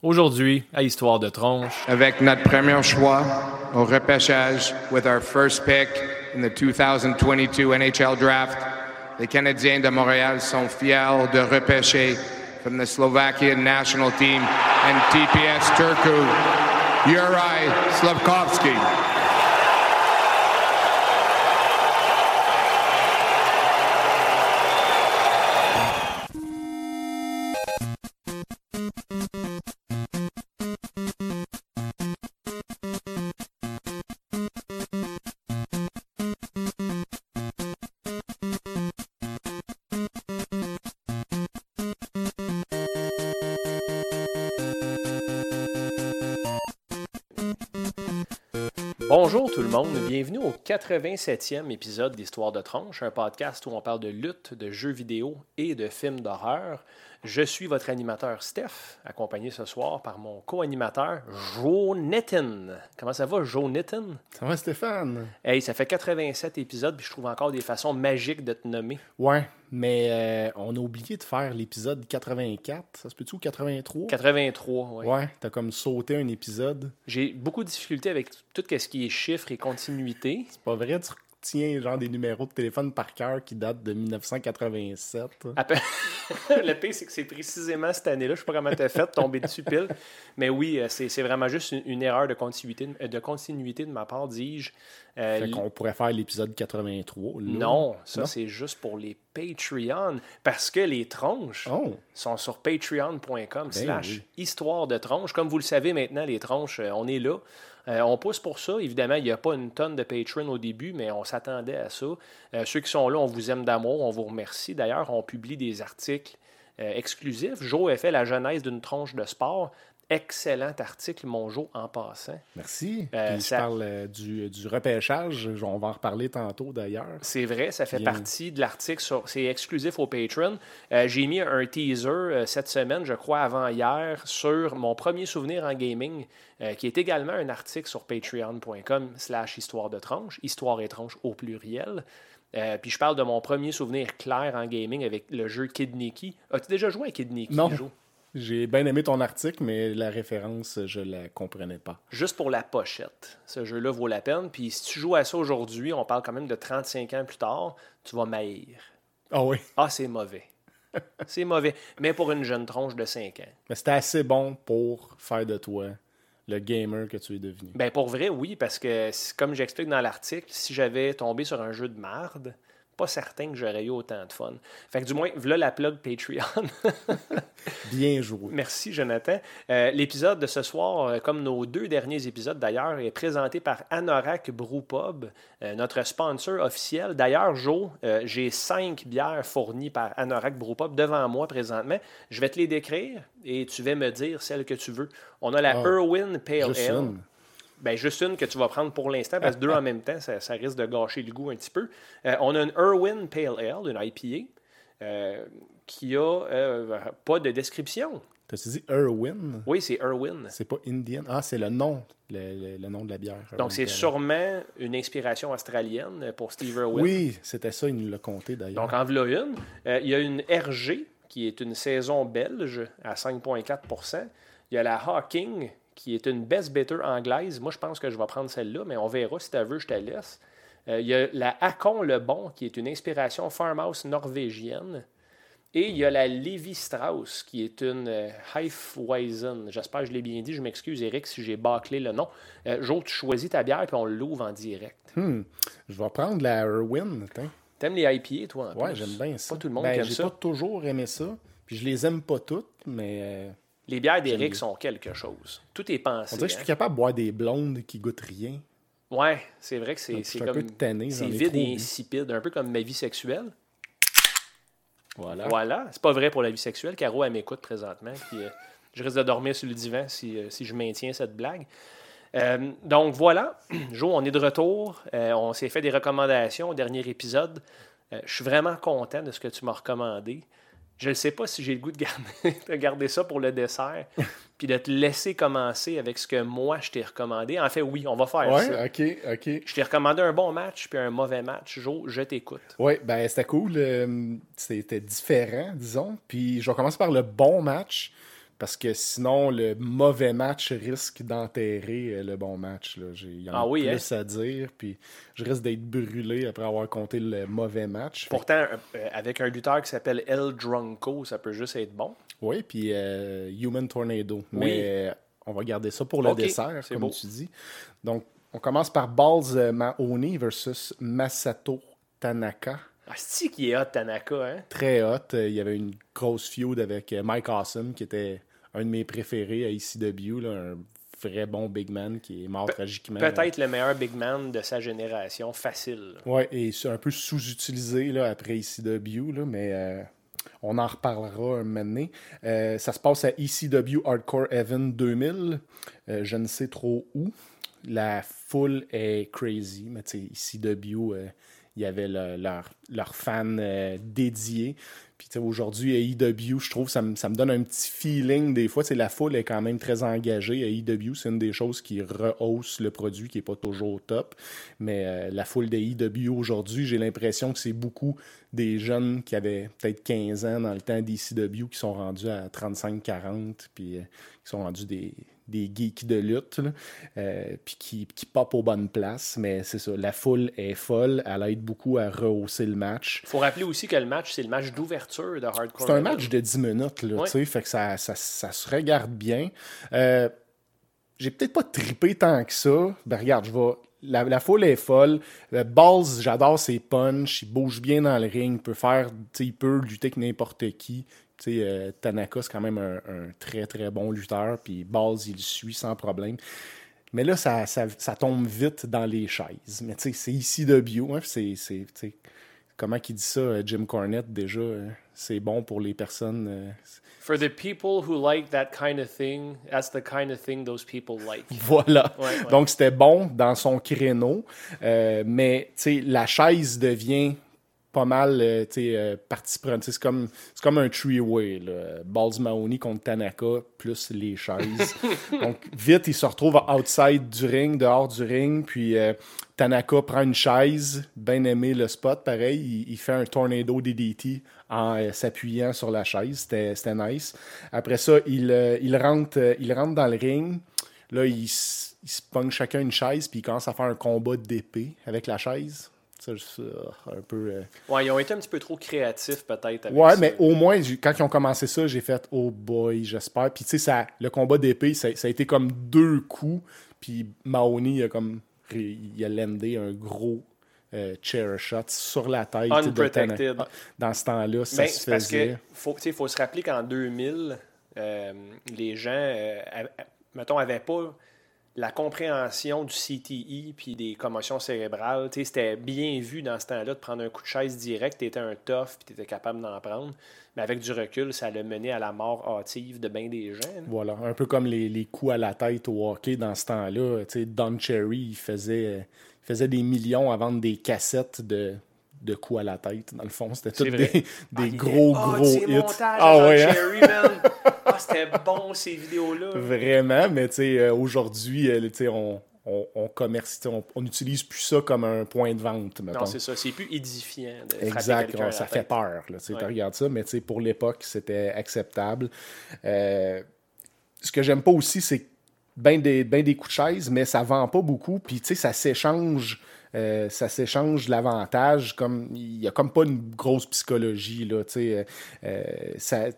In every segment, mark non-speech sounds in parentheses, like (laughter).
Aujourd'hui, à Histoire de tronche, avec notre premier choix au repêchage with our first pick in the 2022 NHL Draft, les Canadiens de Montréal sont fiers de repêcher from the Slovakian national team and TPS Turku, Yuri Slavkovsky. Tout le monde, bienvenue au 87e épisode d'Histoire de Tronche, un podcast où on parle de lutte, de jeux vidéo et de films d'horreur. Je suis votre animateur Steph, accompagné ce soir par mon co-animateur Jonathan. Comment ça va, Jonathan? Ça va, Stéphane? Hey, ça fait 87 épisodes, puis je trouve encore des façons magiques de te nommer. Ouais, mais euh, on a oublié de faire l'épisode 84. Ça se peut-tu ou 83? 83, oui. Ouais, t'as comme sauté un épisode. J'ai beaucoup de difficultés avec tout ce qui est chiffres et continuité. C'est pas vrai, tu tiens genre des numéros de téléphone par cœur qui datent de 1987. (laughs) le pire, c'est que c'est précisément cette année-là. Je sais pas comment t'as fait, tomber dessus pile. Mais oui, euh, c'est vraiment juste une, erreur de continuité, de continuité de ma part, dis-je. Euh, fait qu'on pourrait faire l'épisode 83. Non, ça c'est juste pour les Patreon. Parce que les tronches oh. sont sur patreon.com ben slash histoire de tronches. Comme vous le savez maintenant, les tronches, euh, on est là. Euh, on pousse pour ça. Évidemment, il n'y a pas une tonne de Patreon au début, mais on s'attendait à ça. Euh, ceux qui sont là, on vous aime d'amour, on vous remercie. D'ailleurs, on publie des articles euh, exclusifs. Joe a fait la genèse d'une tronche de sport excellent article, mon Joe, en passant. Merci. Euh, je parle euh, du, du, repêchage. On va en reparler tantôt, d'ailleurs. C'est vrai, ça fait partie de l'article. C'est exclusif au Patreon. Euh, j'ai mis un teaser cette semaine, je crois, avant-hier, sur mon premier souvenir en gaming, qui est également un article sur patreon.com slash histoire de tranche, histoire et tranche au pluriel. puis je parle de mon premier souvenir clair en gaming avec le jeu Kid Nicky. As-tu déjà joué à Kid Nicky, non. J'ai bien aimé ton article, mais la référence, je la comprenais pas. Juste pour la pochette. Ce jeu-là vaut la peine. Puis si tu joues à ça aujourd'hui, on parle quand même de 35 ans plus tard, tu vas maïr. Ah oui? Ah, c'est mauvais. (laughs) c'est mauvais. Mais pour une jeune tronche de 5 ans. Mais c'était assez bon pour faire de toi le gamer que tu es devenu. Ben pour vrai, oui, parce que comme j'explique dans l'article, si j'avais tombé sur un jeu de marde, pas certain que j'aurais eu autant de fun. Fait que du moins, voilà la plug Patreon. (laughs) Bien joué. Merci, Jonathan. Euh, l'épisode de ce soir, euh, comme nos deux derniers épisodes d'ailleurs, est présenté par Anorak Brewpub, euh, notre sponsor officiel. D'ailleurs, Joe, j'ai cinq bières fournies par Anorak Brewpub devant moi présentement. Je vais te les décrire et tu vas me dire celle que tu veux. On a la ah, Irwin Pale Ale. Ben, juste une que tu vas prendre pour l'instant, parce que deux (laughs) en même temps, ça, risque de gâcher le goût un petit peu. Euh, on a une Irwin Pale Ale, une IPA, euh, qui a euh, pas de description. T'as dit Irwin? Oui, c'est Irwin. C'est pas Indian. Ah, c'est le nom, le, nom de la bière. Donc, c'est sûrement une inspiration australienne pour Steve Irwin. Oui, c'était ça, il nous l'a compté d'ailleurs. Donc, en voilà une. il y a une RG, qui est une saison belge à 5,4% Il y a la Hawking, qui est une best better anglaise. Moi, je pense que je vais prendre celle-là, mais on verra. Si tu veux, je te laisse. Euh, il y a la Hakon Le Bon, qui est une inspiration farmhouse norvégienne. Et il y a la Levi Strauss, qui est une euh, Hefeweizen. J'espère que je l'ai bien dit. Je m'excuse, Eric, si j'ai bâclé le nom. Euh, jo, tu choisis ta bière, puis on l'ouvre en direct. Hmm. Je vais prendre la Irwin. T'aimes les IPA, toi? Oui, j'aime bien ça. Pas tout le monde ben, aime ça. J'ai pas toujours aimé ça. Puis je les aime pas toutes, mais... Les bières d'Eric sont quelque chose. Tout est pensé. On dirait que je suis hein. capable de boire des blondes qui goûtent rien. Ouais, c'est vrai que c'est comme. C'est vide et insipide, un peu comme ma vie sexuelle. Voilà. Voilà. C'est pas vrai pour la vie sexuelle. Caro, elle m'écoute présentement. Puis, euh, je risque de dormir sur le divan si, euh, si je maintiens cette blague. Euh, donc voilà, (clears throat) Jo, on est de retour. on s'est fait des recommandations au dernier épisode. je suis vraiment content de ce que tu m'as recommandé. Je ne sais pas si j'ai le goût de garder, (laughs) de garder ça pour le dessert, (laughs) puis de te laisser commencer avec ce que moi je t'ai recommandé. En fait, oui, on va faire ouais, ça. OK, OK. Je t'ai recommandé un bon match puis un mauvais match. Jo, je t'écoute. Oui, ben c'était cool. Euh, c'était différent, disons. Puis je vais commencer par le bon match. Parce que sinon, le mauvais match risque d'enterrer euh, le bon match. Là. Il y en a Ah oui, plus à dire, puis je risque d'être brûlé après avoir compté le mauvais match. Pourtant, euh, avec un lutteur qui s'appelle El Drunko, ça peut juste être bon. Oui, puis euh, Human Tornado. Mais euh, on va garder ça pour le dessert, comme beau. tu dis. Donc, on commence par Balls euh, Mahoney versus Masato Tanaka. Ah, c'est qui est hot, Tanaka, hein? Très hot. Euh, Il y avait une grosse feud avec euh, Mike Awesome, qui était un de mes préférés à ECW, là, un vrai bon big man qui est mort tragiquement. Peut-être le meilleur big man de sa génération, facile. Oui, et c'est un peu sous-utilisé après ECW, là, mais euh, on en reparlera un moment donné. Euh, ça se passe à ECW Hardcore Event 2000. Euh, je ne sais trop où. La foule est crazy, mais euh, il y avait le- leur, leur fan euh, dédié. Puis aujourd'hui, à EW, je trouve ça ça me donne un petit feeling des fois. La foule est quand même très engagée. À EW, c'est une des choses qui rehausse le produit qui n'est pas toujours au top. Mais euh, la foule de EW aujourd'hui, j'ai l'impression que c'est beaucoup des jeunes qui avaient peut-être 15 ans dans le temps d'ECW qui sont rendus à 35-40, puis euh, qui sont rendus des, des geeks de lutte, euh, puis qui, qui pop aux bonnes places. Mais c'est ça, la foule est folle. Elle aide beaucoup à rehausser le match. Il faut rappeler aussi que le match, c'est le match d'ouverture de Hardcore. C'est un match de 10 minutes, là, Ouais. tu sais, fait que ça, ça, ça se regarde bien. Euh, j'ai peut-être pas trippé tant que ça. Ben regarde, je vais. La, la foule est folle. Le Balls, j'adore ses punches. Il bouge bien dans le ring. Il peut faire. Il peut lutter avec n'importe qui. Tu sais, euh, Tanaka, c'est quand même un, un très très bon lutteur. Puis Balls, il suit sans problème. Mais là, ça, ça, ça tombe vite dans les chaises. Mais tu sais, c'est ici de bio. Hein, c'est, comment qu'il dit ça, euh, Jim Cornette, déjà? euh, c'est bon pour les personnes. euh, For the people who like that kind of thing, that's the kind of thing those people like. (laughs) Voilà. Ouais, ouais. Donc, c'était bon dans son créneau. Euh, mais, tu sais, la chaise devient pas mal, euh, euh, partie prenante. C'est comme, comme un three-way. Balls Mahoney contre Tanaka, plus les chaises. (laughs) Donc, vite, il se retrouve outside du ring, dehors du ring. Puis, euh, Tanaka prend une chaise, bien aimé le spot, pareil. Il, il fait un tornado DDT en euh, s'appuyant sur la chaise. C'était nice. Après ça, il, euh, il, rentre, il rentre dans le ring. Là, ils ils se pognent chacun une chaise, puis ils commencent à faire un combat d'épée avec la chaise. Ça, euh, un peu. euh, Ouais, ils ont été un petit peu trop créatifs, peut-être. Ouais, ça. mais au moins, quand ils ont commencé ça, j'ai fait Oh boy, j'espère. Puis tu sais, le combat d'épée, ça, ça a été comme deux coups. Puis Mahoney, il a comme. Il a landé un gros euh, chair shot sur la tête. de Unprotected. Tanaka. Dans ce temps-là, ça Ben, se c'est parce faisait. que faut, faut se rappeler qu'en 2000, euh, les gens, mettons, n'avaient pas la compréhension du CTE puis des commotions cérébrales. C'était bien vu dans ce temps-là de prendre un coup de chaise direct, tu étais un tough puis tu étais capable d'en prendre. Mais avec du recul, ça l'a mené à la mort hâtive de bien des gens. là. Voilà, un peu comme les, les coups à la tête au hockey dans ce temps-là. Don Cherry, il faisait, faisait des millions à vendre des cassettes de, de coups à la tête. Dans le fond, c'était tous des, Ah, gros, ah, gros hits. Ah ouais, hein? Ah, c'était bon, ces vidéos-là. Vraiment, mais tu sais, euh, aujourd'hui, euh, tu sais, on, on, on sais, on, on utilise plus ça comme un point de vente, mettons. Non, c'est ça. C'est plus édifiant de Exact, quelqu'un à la ça fait tête. peur. Là, tu Ouais. tu regardes ça, mais tu sais, pour l'époque, c'était acceptable. Euh, ce que j'aime pas aussi, c'est ben des, ben des coups de chaise, mais ça vend pas beaucoup. Puis, tu sais, ça s'échange. Euh, ça s'échange l'avantage comme il y a comme pas une grosse psychologie là tu sais euh, euh, ça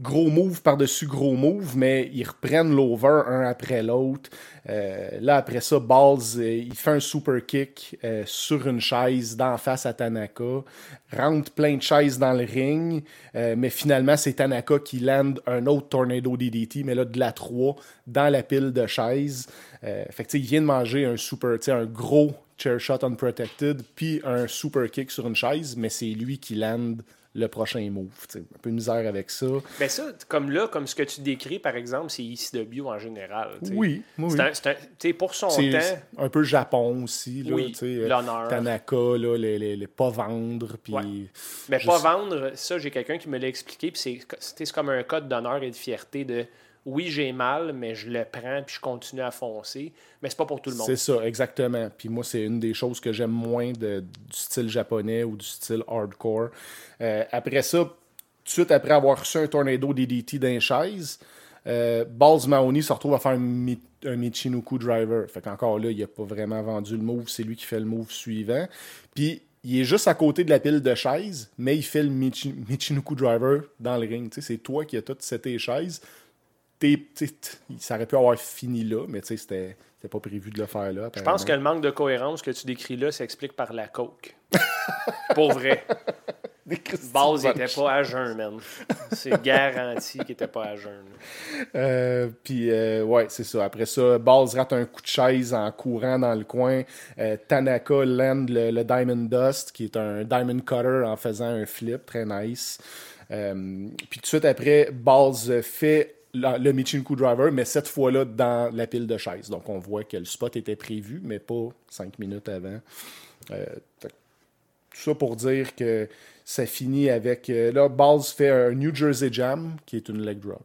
gros move par-dessus gros move, mais ils reprennent l'over un après l'autre. Euh, là, après ça, Balls, euh, il fait un super kick euh, sur une chaise d'en face à Tanaka, rentre plein de chaises dans le ring, mais finalement, c'est Tanaka qui lande un autre Tornado DDT, mais là, de la 3 dans la pile de chaises. Fait que, il vient de manger un super, un gros chair shot unprotected, puis un super kick sur une chaise, mais c'est lui qui lande le prochain move. Un peu de misère avec ça. Ben ça, comme là, comme ce que tu décris, par exemple, c'est ECW en général. Oui, oui, C'est pour son temps, un peu Japon aussi. Là, Oui, euh, l'honneur. Tanaka, là, les, les, les pas vendre. Puis Ouais. mais pas vendre, ça, j'ai quelqu'un qui me l'a expliqué, puis c'est comme un code d'honneur et de fierté de oui, j'ai mal, mais je le prends, puis je continue à foncer. Mais c'est pas pour tout le monde. C'est ça, exactement. Puis moi, c'est une des choses que j'aime moins du style japonais ou du style hardcore. Euh, après ça, de suite après avoir reçu un tornado DDT d'un chaise, euh, Balls Mahoney se retrouve à faire un, Mi- Michinoku driver. Fait qu'encore là, il n'a pas vraiment vendu le move, c'est lui qui fait le move suivant. Puis il est juste à côté de la pile de chaises, mais il fait le Michi- Michinoku driver dans le ring. C'est toi qui as tout seté les chaises. Ça aurait pu avoir fini là, mais tu sais, c'était c'était pas prévu de le faire là. Je pense que le manque de cohérence que tu décris là s'explique par la coke. (laughs) Pour vrai. Base n'était pas à jeun, man. C'est garanti qu'il n'était pas à jeun. Euh, puis, euh, ouais, c'est ça. Après ça, Balls rate un coup de chaise en courant dans le coin. Euh, Tanaka land le, le Diamond Dust, qui est un Diamond Cutter en faisant un flip, très nice. Puis tout de suite après, Balls fait la- le Michinku Driver, mais cette fois-là dans la pile de chaises. Donc on voit que le spot était prévu, mais pas cinq minutes avant. Euh, tout ça pour dire que ça finit avec. euh, là, Balls fait un New Jersey Jam, qui est une leg drop.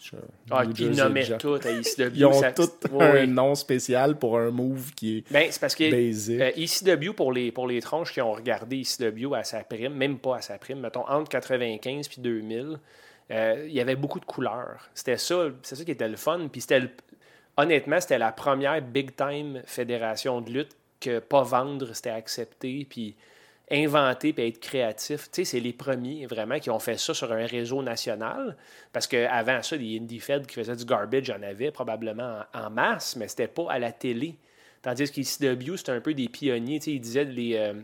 Je- Ah, ils nommaient tout à (laughs) ICW. Ils ont ça- tout un nom spécial pour un move qui est Ben, c'est parce que basic. euh, ECW, pour les, pour les tronches qui ont regardé ECW à sa prime, même pas à sa prime, mettons entre 95 puis 2000, euh, il y avait beaucoup de couleurs. C'était ça, c'est ça qui était le fun. Puis c'était honnêtement, c'était la première big time fédération de lutte que pas vendre, c'était accepté. Puis inventer puis être créatif. Tu sais, c'est les premiers vraiment qui ont fait ça sur un réseau national. Parce qu'avant ça, les indie feds qui faisaient du garbage, en avait probablement en, masse, mais c'était pas à la télé. Tandis qu'ECW, c'était un peu des pionniers. Tu sais, ils disaient les euh,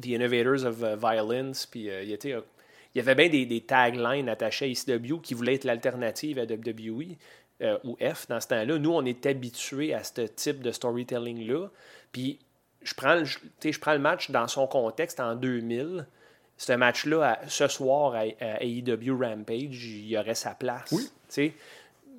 The Innovators of euh, Violence. Puis il, était, il y avait bien des, des taglines attachés à ECW qui voulaient être l'alternative à WWE. euh, ou F dans ce temps-là. Nous, on est habitués à ce type de storytelling-là. Puis je prends, le, je, prends le match dans son contexte en 2000. Ce match-là, ce soir à, à AEW Rampage, il y aurait sa place. Oui.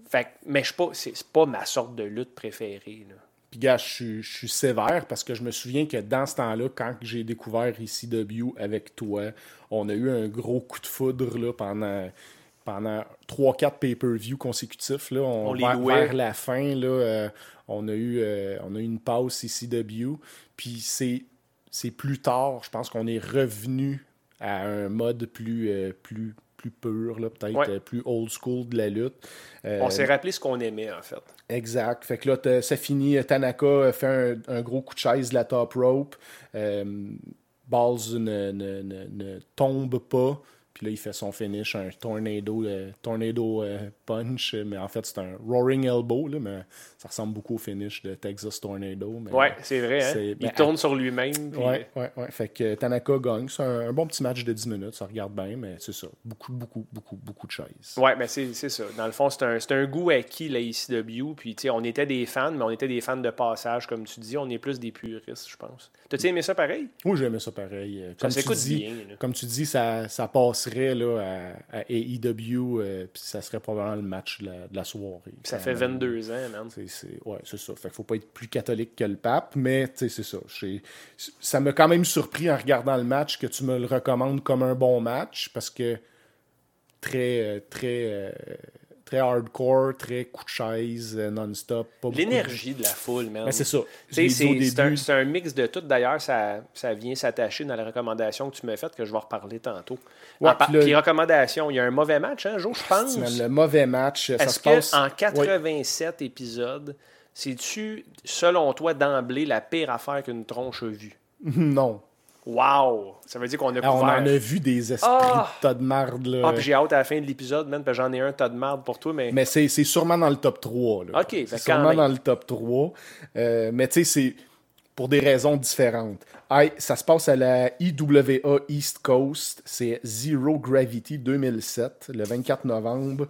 Fait, mais je pas, c'est c'est pas ma sorte de lutte préférée. Là. Puis, gars, je suis- je suis sévère parce que je me souviens que dans ce temps-là, quand j'ai découvert ECW avec toi, on a eu un gros coup de foudre là, pendant, pendant 3-4 pay-per-view consécutifs. Là. On, On les vers, la fin, là, euh, on, a eu, euh, on a eu une pause ECW. Puis c'est c'est plus tard, je pense qu'on est revenu à un mode plus, euh, plus, plus pur, là, peut-être Ouais. euh, plus old school de la lutte. Euh, On s'est rappelé ce qu'on aimait, en fait. Exact. Fait que là, ça finit. Tanaka fait un, un gros coup de chaise de la top rope. Euh, Balls ne, ne- ne- ne tombe pas. Puis là, il fait son finish, un tornado, euh, tornado euh, punch. Mais en fait, c'est un roaring elbow. Là, mais ça ressemble beaucoup au finish de Texas Tornado. Mais, Ouais, c'est vrai. Hein? Il tourne sur lui-même. puis- Ouais, ouais, ouais. Fait que Tanaka gagne. C'est un, un bon petit match de 10 minutes. Ça regarde bien, mais c'est ça. Beaucoup, beaucoup, beaucoup, beaucoup de chaises. Ouais, mais c'est c'est ça. Dans le fond, c'est un, c'est un goût acquis, la ECW. Puis, tu sais, on était des fans, mais on était des fans de passage, comme tu dis. On est plus des puristes, je pense. T'as-tu aimé ça pareil? Oui, j'aimais ça pareil. Euh, Ça Comme tu s'écoute dis, bien. là. Comme tu dis, ça, ça passerait là, à, à AEW, euh, puis ça serait probablement le match de la, de la soirée. Ça fait même. 22 ans, man. C'est, c'est- ouais, c'est ça. Fait qu'il faut pas être plus catholique que le pape, mais c'est ça. J'ai- ça m'a quand même surpris en regardant le match que tu me le recommandes comme un bon match, parce que très, euh, très, euh, très hardcore, très coup de chaise, euh, non-stop. de- L'énergie de la foule, man. Ben, c'est ça. C'est un, mix de tout. D'ailleurs, ça, ça vient s'attacher dans la recommandation que tu m'as faite, que je vais reparler tantôt. Ouais, En puis là- puis recommandation, il y a un mauvais match, hein, Jo, je pense? Le mauvais match, ça se passe. Oui. 87 épisodes, c'est-tu, selon toi, d'emblée, la pire affaire qu'une tronche a vue? (laughs) Non. Wow! Ça veut dire qu'on a Ah, on couvert... en a vu des esprits Ah! de tas de marde. Là. Ah, puis j'ai hâte à la fin de l'épisode, man, parce que j'en ai un tas de merde pour toi, mais... Mais c'est sûrement dans le top 3. Là. Ok, c'est sûrement même. dans le top 3. Euh, mais tu sais, c'est pour des raisons différentes. Ça se passe à la IWA East Coast. C'est Zero Gravity 2007, le 24 novembre.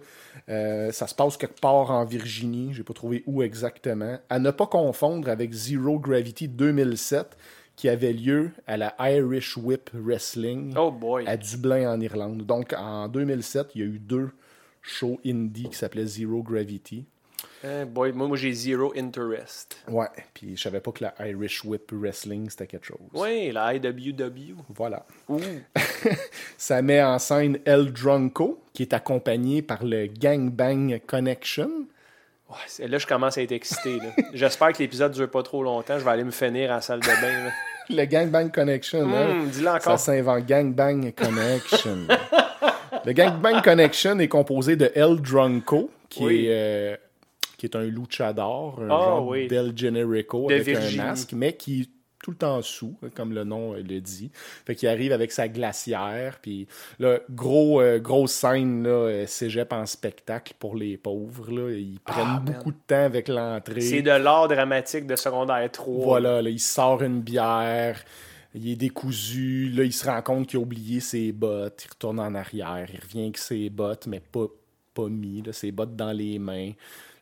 Euh, ça se passe quelque part en Virginie. J'ai pas trouvé où exactement. À ne pas confondre avec Zero Gravity 2007, qui avait lieu à la Irish Whip Wrestling Oh boy! à Dublin en Irlande. Donc en 2007, il y a eu deux shows indie qui s'appelaient Zero Gravity. Eh boy, moi, moi j'ai zero interest. Ouais, puis je savais pas que la Irish Whip Wrestling c'était quelque chose. Oui, la IWW. Voilà. Ouh. (laughs) Ça met en scène El Drunko, qui est accompagné par le Gangbang Connection. Ouais, là, je commence à être excité. (laughs) J'espère que l'épisode dure pas trop longtemps. Je vais aller me finir en salle de bain. là. (laughs) Le Gangbang Connection, hein? Dis-le Ça encore. s'invente Gangbang Connection. le Gangbang Connection est composé de El Drunko, qui, Oui. est, euh, qui est un luchador, un Ah, genre oui. d'El Generico De avec Virginie. un masque, mais qui tout le temps sous, comme le nom euh, le dit. Fait qu'il arrive avec sa glacière, puis là, gros, euh, grosse scène, là, euh, cégep en spectacle pour les pauvres, là. Ils prennent Ah, man. beaucoup de temps avec l'entrée. C'est de l'art dramatique de secondaire 3. Voilà, là, il sort une bière, il est décousu, là, il se rend compte qu'il a oublié ses bottes, il retourne en arrière, il revient avec ses bottes, mais pas, pas mis, là, ses bottes dans les mains.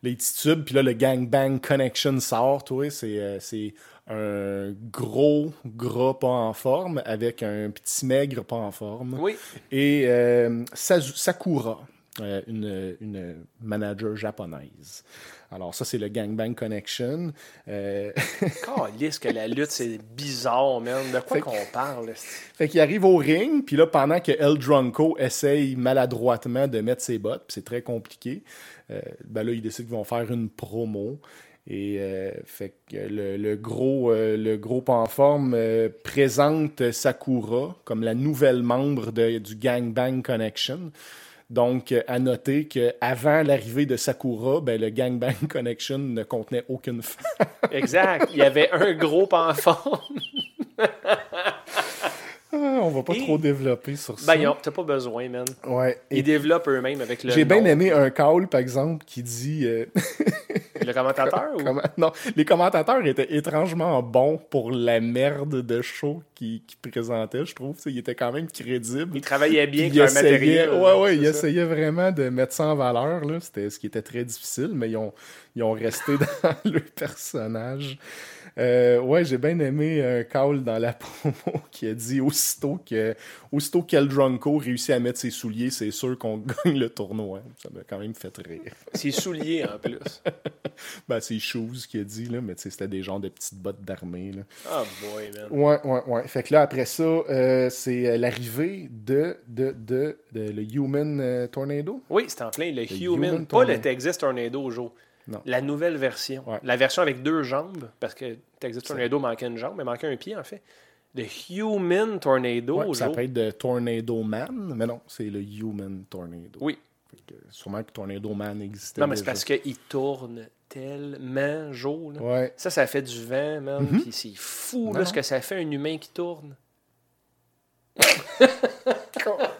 Là, il titube, puis là, le gangbang connection sort, toi, c'est, euh, c'est un gros gras pas en forme avec un petit maigre pas en forme. Oui. Et euh, Sakura, euh, une, une manager japonaise. Alors, ça, c'est le Gangbang Connection. Euh, (laughs) Calisse que la lutte, c'est bizarre, man. De quoi qu'on parle? fait qu'il arrive au ring, puis là, pendant que El Drunko essaye maladroitement de mettre ses bottes, puis c'est très compliqué, euh, ben là, ils décident qu'ils vont faire une promo. Et euh, fait que le, le gros, euh, le gros pas en forme euh, présente Sakura comme la nouvelle membre de- du Gangbang Connection. Donc, euh, à noter qu'avant l'arrivée de Sakura, ben, le Gangbang (laughs) Connection ne contenait aucune femme. Exact. Il y avait un gros enfant. (laughs) Ah, On va pas Et- trop développer sur ça. Ben, ils ont- t'as pas besoin, man. Ouais. Et Ils développent eux-mêmes avec le. J'ai bien aimé un call, par exemple, qui dit. euh, (laughs) Le commentateur (laughs) ou? Non, les commentateurs étaient étrangement bons pour la merde de show qu'ils présentaient, je trouve. Ils étaient quand même crédibles. Ils travaillaient bien avec leur matériel. ouais, ouais, ils ça. essayaient vraiment de mettre ça en valeur. là. C'était ce qui était très difficile, mais ils ont, ils ont resté (laughs) dans le personnage. Euh, ouais, j'ai bien aimé un call dans la (laughs) promo qui a dit aussitôt que aussitôt qu'El réussit à mettre ses souliers, c'est sûr qu'on (laughs) gagne le tournoi. Ça m'a quand même fait rire. C'est souliers en plus. (laughs) Ben, c'est Shoes qui a dit, là, mais c'était des genres de petites bottes d'armée. là. Oh boy, man. Ouais, ouais, ouais. Fait que là, après ça, euh, c'est euh, l'arrivée de, de, de, de le Human euh, Tornado. Oui, c'est en plein. Le, Le Human, Human pas le Tornado. Texas Tornado, Joe. Non. La nouvelle version. Ouais. La version avec deux jambes, parce que Texas Tornado manquait une jambe, mais manquait un pied, en fait. Le Human Tornado, Ouais, ça peut être de Tornado Man, mais non, c'est le Human Tornado. Oui. Que sûrement que Tornado Man existait. Non, mais c'est parce qu'il tourne tellement. Ouais. Ça, ça fait du vent, man. Mhm. Puis c'est fou, Non, là, ce que ça fait un humain qui tourne. (laughs) (laughs)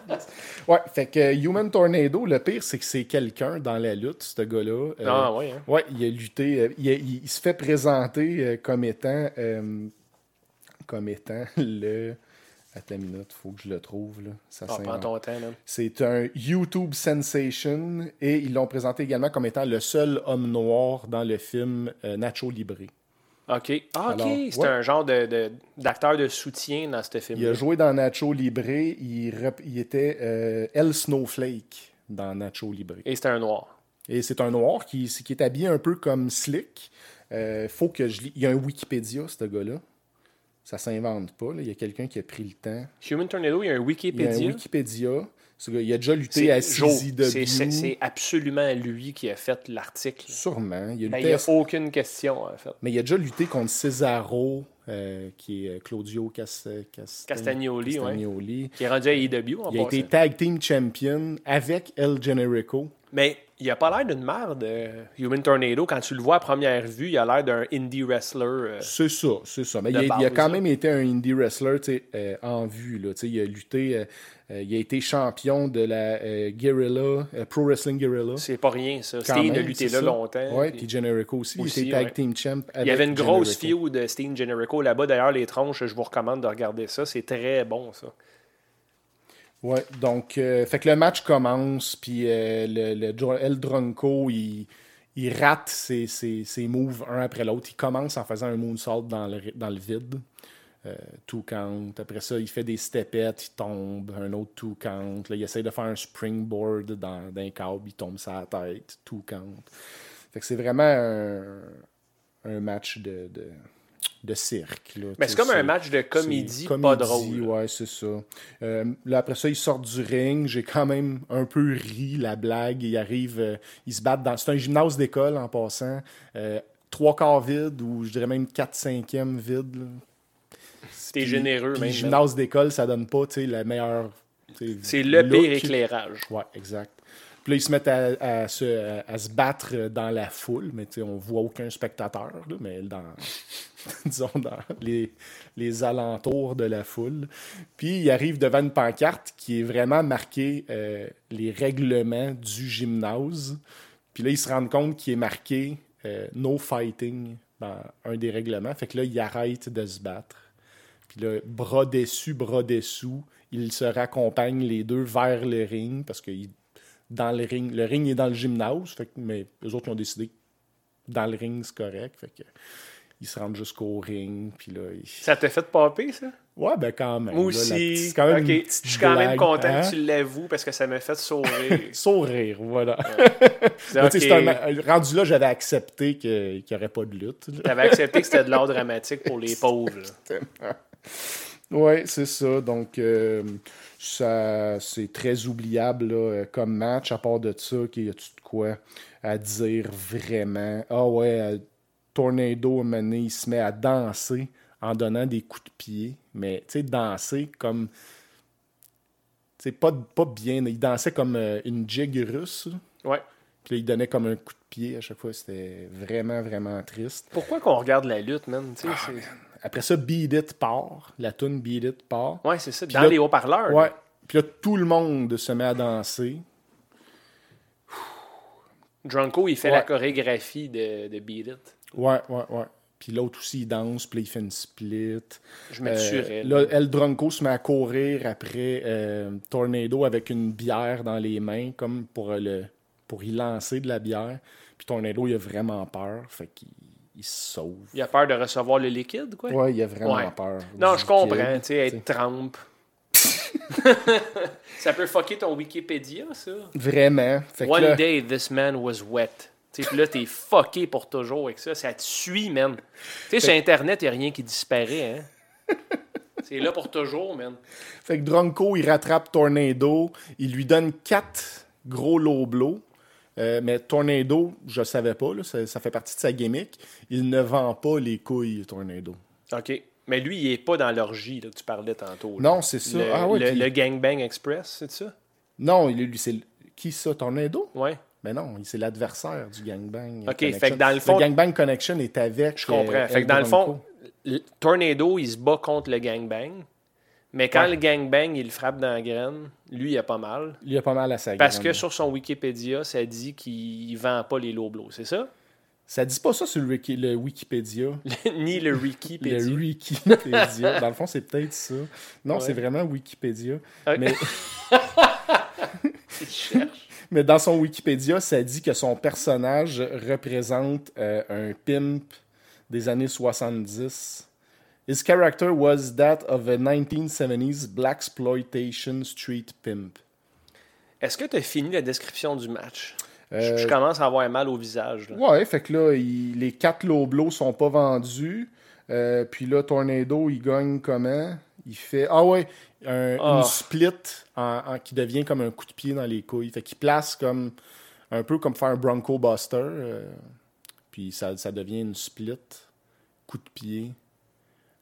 Ouais, fait que Human Tornado, le pire, c'est que c'est quelqu'un dans la lutte, ce gars-là. Euh, Ah, ouais, hein. Ouais, il a lutté. euh, il, a- il- il se fait présenter euh, comme étant. euh, comme étant (laughs) le. Attends une minute, faut que je le trouve. Là. Ça Ah, prends ton temps. C'est un YouTube sensation et ils l'ont présenté également comme étant le seul homme noir dans le film euh, Nacho Libre. OK. Ah, OK. C'est ouais. un genre de, de- d'acteur de soutien dans ce film. Il a joué dans Nacho Libre. Il, rep- il était euh, El Snowflake dans Nacho Libre. Et c'est un noir. Et c'est un noir qui, qui est habillé un peu comme Slick. Euh, faut que je lis. Il y a un Wikipédia, ce gars-là. Ça s'invente pas. là. Il y a quelqu'un qui a pris le temps. Human Tornado, il y a un Il y a un Wikipédia. Il a déjà lutté à CZW. c'est- absolument lui qui a fait l'article. Sûrement. Il a Ben, n'y a aucune question, en fait. Mais il a déjà lutté contre Cesaro, euh, qui est euh, Claudio Cas- Cas- Castagnoli, ouais. Castagnoli. Qui est rendu à en Il a été tag team champion avec El Generico. Mais il a pas l'air d'une merde, euh, Human Tornado. Quand tu le vois à première vue, il a l'air d'un indie wrestler. euh, C'est ça, c'est ça. Mais il a, il a base, quand même été un indie wrestler euh, en vue. Là, il a lutté, euh, il a été champion de la euh, Guerrilla, euh, Pro Wrestling Guerrilla. c'est pas rien, ça. Steen a lutté là ça. longtemps. Ouais, puis Generico aussi. Aussi, il était tag ouais. team champ. il y avait une grosse feud de Steen Generico là-bas. D'ailleurs, les tronches, je vous recommande de regarder ça. C'est très bon, ça. Ouais, donc, fait que le match commence, puis le, El Dronco, il, il rate ses, ses, ses moves un après l'autre. Il commence en faisant un moonsault dans le, dans le vide. Euh, two count. Après ça, il fait des stepettes, il tombe. Un autre two count. Là, il essaie de faire un springboard dans, dans un câble, il tombe sa tête. Two count. Fait que c'est vraiment un, un match de, de, de cirque. Là, Mais c'est comme un match de comédie, c'est pas comédie, drôle. Ouais, c'est ça. Euh, là, après ça, ils sortent du ring. J'ai quand même un peu ri la blague. Ils arrivent, euh, ils se battent dans. C'est un gymnase d'école en passant. Euh, trois quarts vide ou je dirais même quatre cinquièmes vide. là. Puis- généreux, même. gymnase d'école, ça donne pas tu sais, la meilleure t'sais, C'est le look. pire éclairage. Ouais, exact. Puis là, ils se mettent à, à se, à se battre dans la foule, mais tu sais, on voit aucun spectateur, là, mais dans, (laughs) disons, dans les, les alentours de la foule. Puis ils arrivent devant une pancarte qui est vraiment marquée euh, les règlements du gymnase. Puis là, ils se rendent compte qu'il est marqué euh, No fighting dans un des règlements. Fait que là, ils arrêtent de se battre. Puis là, bras dessus, bras dessous, ils se raccompagnent les deux vers le ring parce que dans le ring, le ring est dans le gymnase, fait mais eux autres ils ont décidé que dans le ring c'est correct. Fait que ils se rendent jusqu'au ring, puis là, ils- Ça t'a fait popper, ça? ouais ben quand même. Moi aussi. quand même Je suis quand même content hein? que tu l'avoues parce que ça m'a fait sourire. (laughs) Sourire, voilà. (laughs) Un- rendu là, j'avais accepté qu'il n'y aurait pas de lutte. T'avais accepté que c'était de l'art dramatique pour les (laughs) pauvres. là. Oui, c'est ça. Donc, euh, ça, c'est très oubliable là, euh, comme match. À part de ça, qu'il y a-tu de quoi à dire vraiment? Ah ouais, euh, Tornado, à il se met à danser en donnant des coups de pied. Mais, tu sais, danser comme... C'est pas, pas bien. Il dansait comme une jig russe. Ouais. Puis là, il donnait comme un coup de pied à chaque fois. C'était vraiment, vraiment triste. Pourquoi qu'on regarde la lutte, man? Tu sais, Ah, c'est- Après ça, Beat It part. La tune Beat It part. Ouais, c'est ça. Dans là- les haut-parleurs. Ouais. Puis là, tout le monde se met à danser. Drunko, il fait Ouais. la chorégraphie de, de Beat It. Ouais, ouais, ouais. Puis l'autre aussi, il danse, puis il fait une split. Je me Euh, là, El Dronco se met à courir après euh, Tornado avec une bière dans les mains, comme pour, le, pour y lancer de la bière. Puis Tornado, il a vraiment peur, fait qu'il il se sauve. Il a peur de recevoir le liquide, quoi. Ouais, il a vraiment Ouais. peur. Non, je comprends, tu sais, être trempe. (laughs) ça peut fucker ton Wikipédia, ça. Vraiment. Fait que One là- day, this man was wet. Tu sais, puis là, t'es fucké pour toujours avec ça. Ça te suit, man. Tu sais, sur Internet, il n'y a rien qui disparaît, hein. C'est là pour toujours, man. Fait que Dronco, il rattrape Tornado. Il lui donne quatre gros low blows. Euh, mais Tornado, je savais pas, là, ça, ça fait partie de sa gimmick. Il ne vend pas les couilles, Tornado. OK. Mais lui, il est pas dans l'orgie que tu parlais tantôt. là. Non, c'est ça. Le, ah ouais, le, puis- le Gangbang Express, c'est ça? Non, lui, c'est. Qui ça, Tornado? Ouais. Mais non, il- c'est l'adversaire du Gangbang. Ok, Connection. fait que dans le fond- Gangbang Connection est avec. Je comprends. euh, fait que dans le fond, le Tornado, il se bat contre le gangbang. Mais quand Ouais. le gangbang, il le frappe dans la graine, lui, il a pas mal. Il a pas mal à sa Parce graine. que sur son Wikipédia, ça dit qu'il vend pas les low blows, c'est ça? Ça dit pas ça sur le, Wiki- le Wikipédia. (laughs) Ni le Wikipédia. Le (laughs) Wikipédia. Dans le fond, c'est peut-être ça. Non, Ouais. c'est vraiment Wikipédia. (laughs) Mais dans son Wikipédia, ça dit que son personnage représente euh, un pimp des années 70. His character was that of a 1970s black exploitation street pimp. Est-ce que tu as fini la description du match? Je- Euh, Je commence à avoir mal au visage. là. Ouais, fait que là, il- les quatre low blows sont pas vendus. Euh, puis là, Tornado, il gagne comment? Il fait. Ah ouais, un- Ah. une split en- en- qui devient comme un coup de pied dans les couilles. Fait qu'il place comme. Un peu comme faire un Bronco Buster. euh, puis ça, ça devient une split. Coup de pied.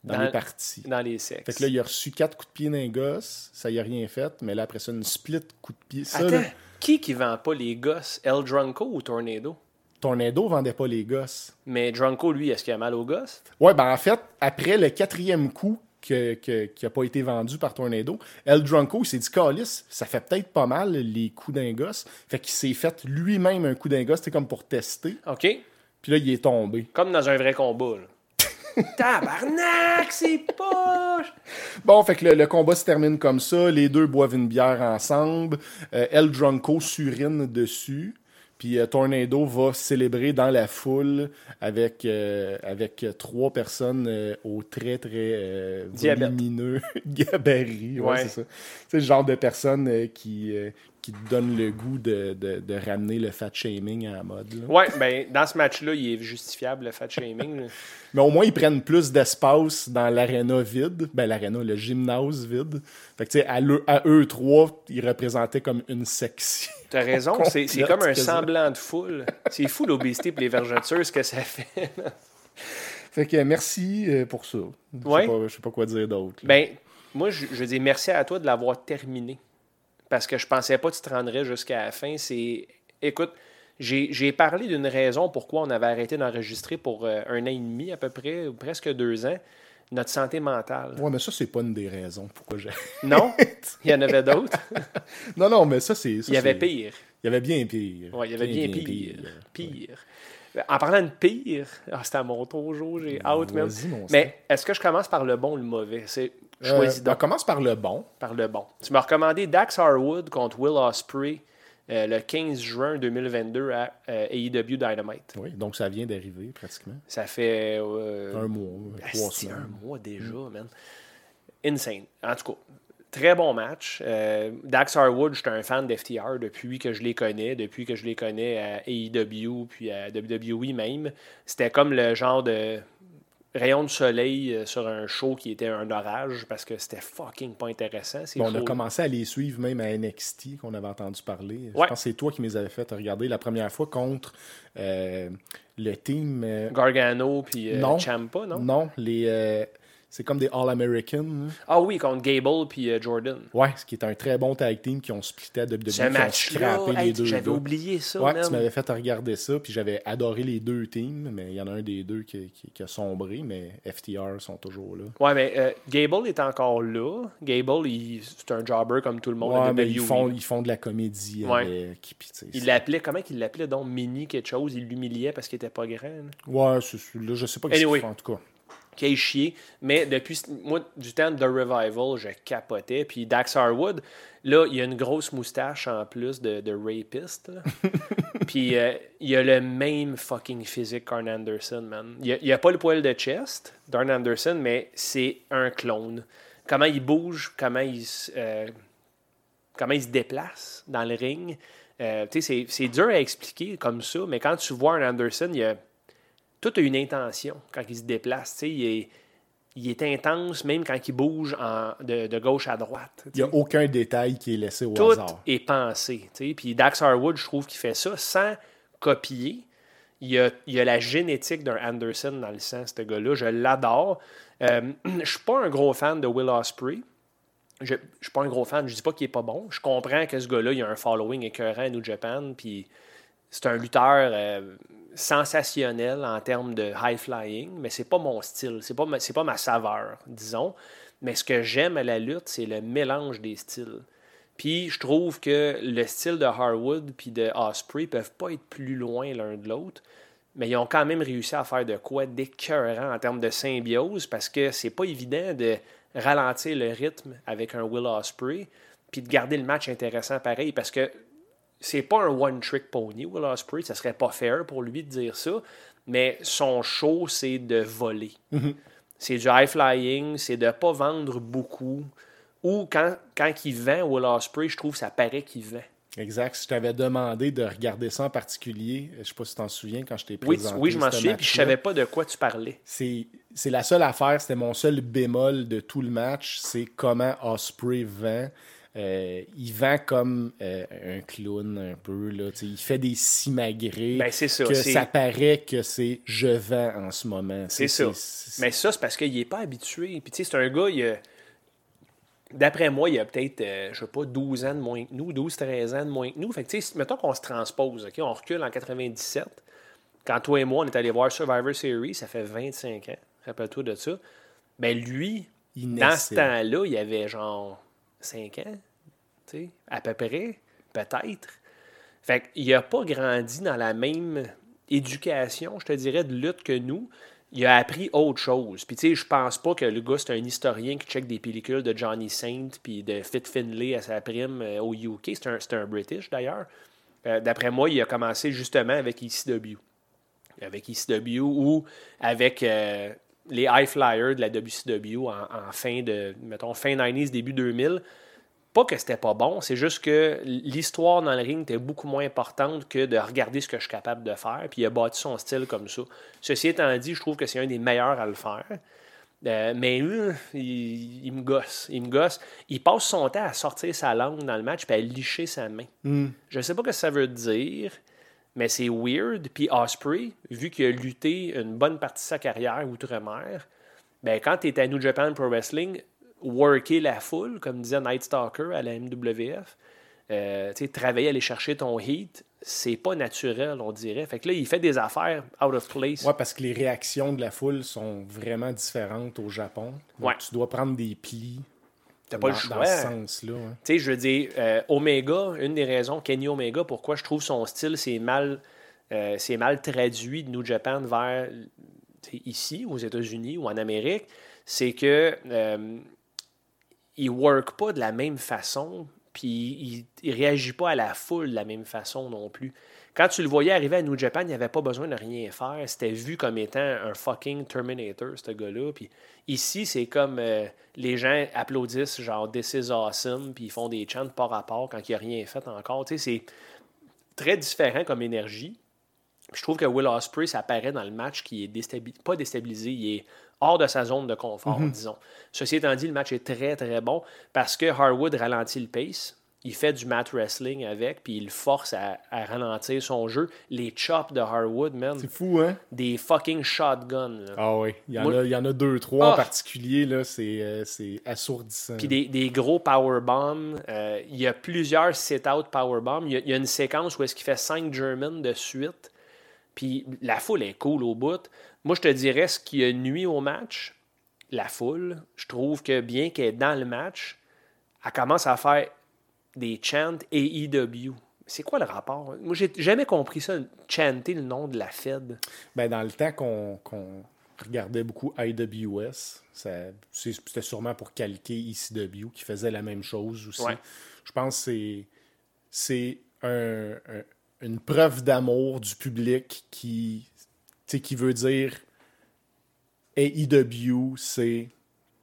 Dans, Dans- les parties. Dans les sexes. Fait que là, il a reçu quatre coups de pied d'un gosse. Ça y a rien fait. Mais là, après ça, une split coup de pied. Ça, Attends, là, qui qui vend pas les gosses? El Drunko ou Tornado? Tornado vendait pas les gosses. Mais Drunko, lui, est-ce qu'il a mal aux gosses? Ouais, ben en fait, après le quatrième coup que, que- qui n'a pas été vendu par Tornado, El Drunko, il s'est dit, Calis, ça fait peut-être pas mal les coups d'un gosse. Fait qu'il s'est fait lui-même un coup d'un gosse, c'était comme pour tester. OK. Puis là, il est tombé. Comme dans un vrai combat. là. Tabarnak, c'est poche! Bon, fait que le, le combat se termine comme ça. Les deux boivent une bière ensemble. Euh, El Drunko surine dessus. Puis euh, Tornado va célébrer dans la foule avec, euh, avec trois personnes euh, au très, très euh, volumineux (laughs) gabarit. Ouais, Ouais. c'est ça. C'est le genre de personnes euh, qui, euh, qui te donnent le goût de, de, de ramener le fat shaming à la mode. là. Ouais, ben, dans ce match-là, il est justifiable, le fat shaming. (laughs) Mais au moins, ils prennent plus d'espace dans l'aréna vide. Ben, l'aréna, le gymnase vide. Fait que, tu sais, à, à eux trois, ils représentaient comme une section. T'as raison, c'est comme un semblant de foule. C'est fou l'obésité et les vergetures, ce que ça fait. Fait que merci euh, pour ça. Je sais Ouais. pas- je sais pas quoi dire d'autre. Ben, moi, je, je dis merci à toi de l'avoir terminé. Parce que je pensais pas que tu te rendrais jusqu'à la fin. C'est. Écoute, j'ai parlé d'une raison pourquoi on avait arrêté d'enregistrer pour euh, un an et demi à peu près, ou presque deux ans. Notre santé mentale. Ouais, mais ça, c'est pas une des raisons pourquoi j'ai. Non? Il y en avait d'autres? (laughs) non, non, mais ça, c'est. Il y avait pire. Il y avait bien pire. Ouais, il y avait bien, pire. Pire. En parlant de pire, ah, c'était à mon tour, j'ai out, man. Vas-y, mon Mais est-ce que je commence par le bon ou le mauvais? C'est choisis ben, donc on commence par le bon. par le bon. Tu m'as recommandé Dax Harwood contre Will Ospreay euh, le 15 juin 2022 à euh, AEW Dynamite. Oui, donc ça vient d'arriver pratiquement. Ça fait euh, Un mois, trois Asti, semaines. un mois déjà, man? Insane. En tout cas, très bon match. Euh, Dax Harwood, j'étais un fan d'FTR depuis que je les connais, depuis que je les connais à AEW, puis à WWE même. C'était comme le genre de rayon de soleil euh, sur un show qui était un orage parce que c'était fucking pas intéressant. Bon, on a commencé à les suivre même à NXT qu'on avait entendu parler. Je pense que c'est toi qui me les avais fait regarder la première fois contre euh, le team. euh, Gargano puis euh, Non. Ciampa, non? non, les. C'est comme des All-American. là. Ah oui, contre Gable puis euh, Jordan. Ouais, ce qui est un très bon tag team qui ont splitté à WWE. Ce match-là, hey, j'avais oublié ça, Ouais, tu m'avais fait regarder ça, puis j'avais adoré les deux teams, mais il y en a un des deux qui, qui- qui a sombré, mais FTR sont toujours là. Ouais, mais euh, Gable est encore là. Gable, c'est un jobber comme tout le monde Ouais, mais ils font, ils font de la comédie Ouais. avec. puis Il l'appelait, comment qu'il l'appelait donc Mini quelque chose Il l'humiliait parce qu'il était pas grand. là. Ouais, là, je sais pas ce Anyway. qu'ils font en tout cas. Qui est chier. Mais depuis, moi, du temps de The Revival, je capotais. Puis Dax Harwood, là, il a une grosse moustache en plus de, de rapiste. (laughs) Puis euh, il a le même fucking physique qu'Arn Anderson, man. Il a, il a pas le poil de chest d'Arn Anderson, mais c'est un clone. Comment il bouge, comment il, se- euh, comment il se déplace dans le ring. Euh, tu sais, c'est, dur à expliquer comme ça, mais quand tu vois un Anderson, il a tout a une intention quand il se déplace. Il est, il est intense même quand il bouge en- de, de gauche à droite. Il n'y a aucun détail qui est laissé au Tout hasard. est pensé. Puis Dax Harwood, je trouve qu'il fait ça sans copier. Il y a, il y a la génétique d'un Anderson dans le sang, ce gars-là. Je l'adore. Euh, (clears throat) je suis pas un gros fan de Will Ospreay. Je ne suis pas un gros fan. Je dis pas qu'il est pas bon. Je comprends que ce gars-là, il a un following écœurant à New Japan. Puis c'est un lutteur euh, sensationnel en termes de high flying, mais c'est pas mon style. C'est pas ma, c'est pas ma saveur, disons. Mais ce que j'aime à la lutte, c'est le mélange des styles. Puis je trouve que le style de Harwood puis de Osprey peuvent pas être plus loin l'un de l'autre, mais ils ont quand même réussi à faire de quoi d'écœurant en termes de symbiose parce que c'est pas évident de ralentir le rythme avec un Will Osprey puis de garder le match intéressant pareil parce que c'est pas un one-trick pony, Will Ospreay. Ça serait pas fair pour lui de dire ça. Mais son show, c'est de voler. C'est du high-flying, c'est de pas vendre beaucoup. Ou quand, quand il vend Will Ospreay, je trouve que ça paraît qu'il vend. Exact. Si je t'avais demandé de regarder ça en particulier, je sais pas si tu t'en souviens quand je t'ai présenté. oui, je m'en souviens, puis je savais pas de quoi tu parlais. C'est, c'est la seule affaire, c'était mon seul bémol de tout le match, c'est comment Osprey vend. Euh, il vend comme euh, un clown un peu. Là, il fait des simagrées. Ben, c'est ça, Que ça paraît que c'est je vends en ce moment. C'est ça. Mais ça, c'est parce qu'il n'est pas habitué. Puis, tu sais, c'est un gars, il a- D'après moi, il a peut-être, euh, je sais pas, 12 ans de moins que nous, 12-13 ans de moins que nous. Fait que, tu sais, mettons qu'on se transpose, OK? On recule en 97. Quand toi et moi, on est allé voir Survivor Series, ça fait 25 ans. Rappelle-toi de ça. Ben lui, Il dans ce temps-là, il avait genre 5 ans, tu sais, à peu près, peut-être. Fait qu'il n'a pas grandi dans la même éducation, je te dirais, de lutte que nous. Il a appris autre chose. Puis, tu sais, je pense pas que le gars, c'est un historien qui check des pellicules de Johnny Saint puis de Fit Finlay à sa prime euh, au UK. C'est un, un British, d'ailleurs. Euh, D'après moi, il a commencé justement avec ECW. Avec ECW ou avec euh, les High Flyers de la WCW en, en fin de, mettons, fin 90s, début 2000 pas que c'était pas bon, c'est juste que l'histoire dans le ring était beaucoup moins importante que de regarder ce que je suis capable de faire. Puis il a bâti son style comme ça. Ceci étant dit, je trouve que c'est un des meilleurs à le faire. Euh, mais euh, il, il me gosse. Il me gosse. Il passe son temps à sortir sa langue dans le match puis à licher sa main. Je sais pas ce que ça veut dire, mais c'est weird. Puis Osprey, vu qu'il a lutté une bonne partie de sa carrière outre-mer, ben quand tu es à New Japan Pro Wrestling, worker la foule, comme disait Night Stalker à la MWF, euh, travailler, aller chercher ton heat, c'est pas naturel, on dirait. Fait que là, il fait des affaires out of place. Ouais, parce que les réactions de la foule sont vraiment différentes au Japon. Donc, Ouais. Tu dois prendre des plis. T'as pas dans, le choix. Dans ce sens-là. Tu sais, je veux dire, euh, Omega, une des raisons, Kenny Omega, pourquoi je trouve son style, c'est mal, euh, c'est mal traduit de New Japan vers ici, aux États-Unis ou en Amérique, c'est que euh, il work pas de la même façon, puis il, il réagit pas à la foule de la même façon non plus. Quand tu le voyais arriver à New Japan, il avait pas besoin de rien faire. C'était vu comme étant un fucking Terminator, ce gars-là. Puis ici, c'est comme euh, les gens applaudissent genre This is awesome, puis ils font des chants par rapport quand il n'y a rien fait encore. Tu sais, c'est très différent comme énergie. Puis je trouve que Will Ospreay, ça apparaît dans le match qui est déstabi- pas déstabilisé, il est hors de sa zone de confort, disons. Ceci étant dit, le match est très, très bon parce que Harwood ralentit le pace. Il fait du mat wrestling avec, puis il force à, à ralentir son jeu. Les chops de Harwood, man, C'est fou, hein? des fucking shotguns. là. Ah oui. Il y en, Moi- a, il y en a deux, trois en Ah! particulier. là. C'est euh, c'est assourdissant. Puis des, des gros powerbombs. Euh, il y a plusieurs sit-out powerbombs. Il y, a, il y a une séquence où est-ce qu'il fait 5 German de suite. Puis la foule est cool au bout. Moi, je te dirais ce qui a nuit au match, la foule. Je trouve que bien qu'elle est dans le match, elle commence à faire des chants AEW. C'est quoi le rapport? Moi, j'ai jamais compris ça, chanter le nom de la Fed. Ben, dans le temps qu'on regardait beaucoup IWS, c'était sûrement pour calquer ECW qui faisait la même chose aussi. Ouais. Je pense que c'est- c'est un- un- une preuve d'amour du public qui, qui veut dire AEW, c'est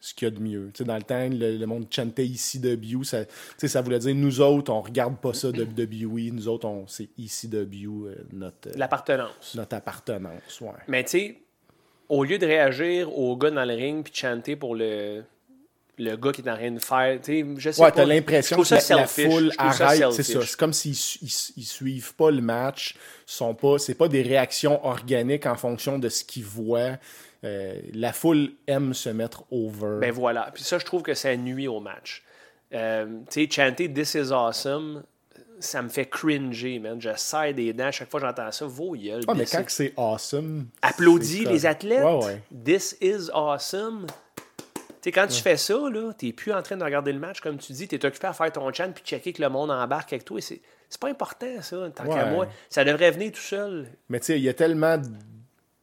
ce qu'il y a de mieux. Tu sais, dans le temps, le, le monde chantait ECW, ça, tu sais, ça voulait dire nous autres, on regarde pas ça de WWE, nous autres, on, c'est ECW, euh, notre, euh, L'appartenance. notre appartenance. Ouais. Mais tu sais, au lieu de réagir au gars dans le ring puis de chanter pour le, le gars qui est en train de faire, tu sais, je sais Ouais, pas. t'as l'impression que trouve la, ça la foule ça arrête. C'est ça. C'est comme s'ils ils, ils suivent pas le match. Sont pas, c'est pas des réactions organiques en fonction de ce qu'ils voient. Euh, la foule aime se mettre over. Ben voilà. Puis ça, je trouve que ça nuit au match. Euh, tu sais, chanter This is awesome, ça me fait cringer, man. Je serre des dents. Chaque fois que j'entends ça, vos gueules. Ah, mais quand c'est awesome. Applaudis les athlètes. Ouais, ouais. This is awesome. Tu sais, quand tu fais ça, là, t'es plus en train de regarder le match, comme tu dis, t'es occupé à faire ton chant puis checker que le monde embarque avec toi. et C'est c'est pas important, ça, tant qu'à moi. Ça devrait venir tout seul. Mais tu sais, il y a tellement.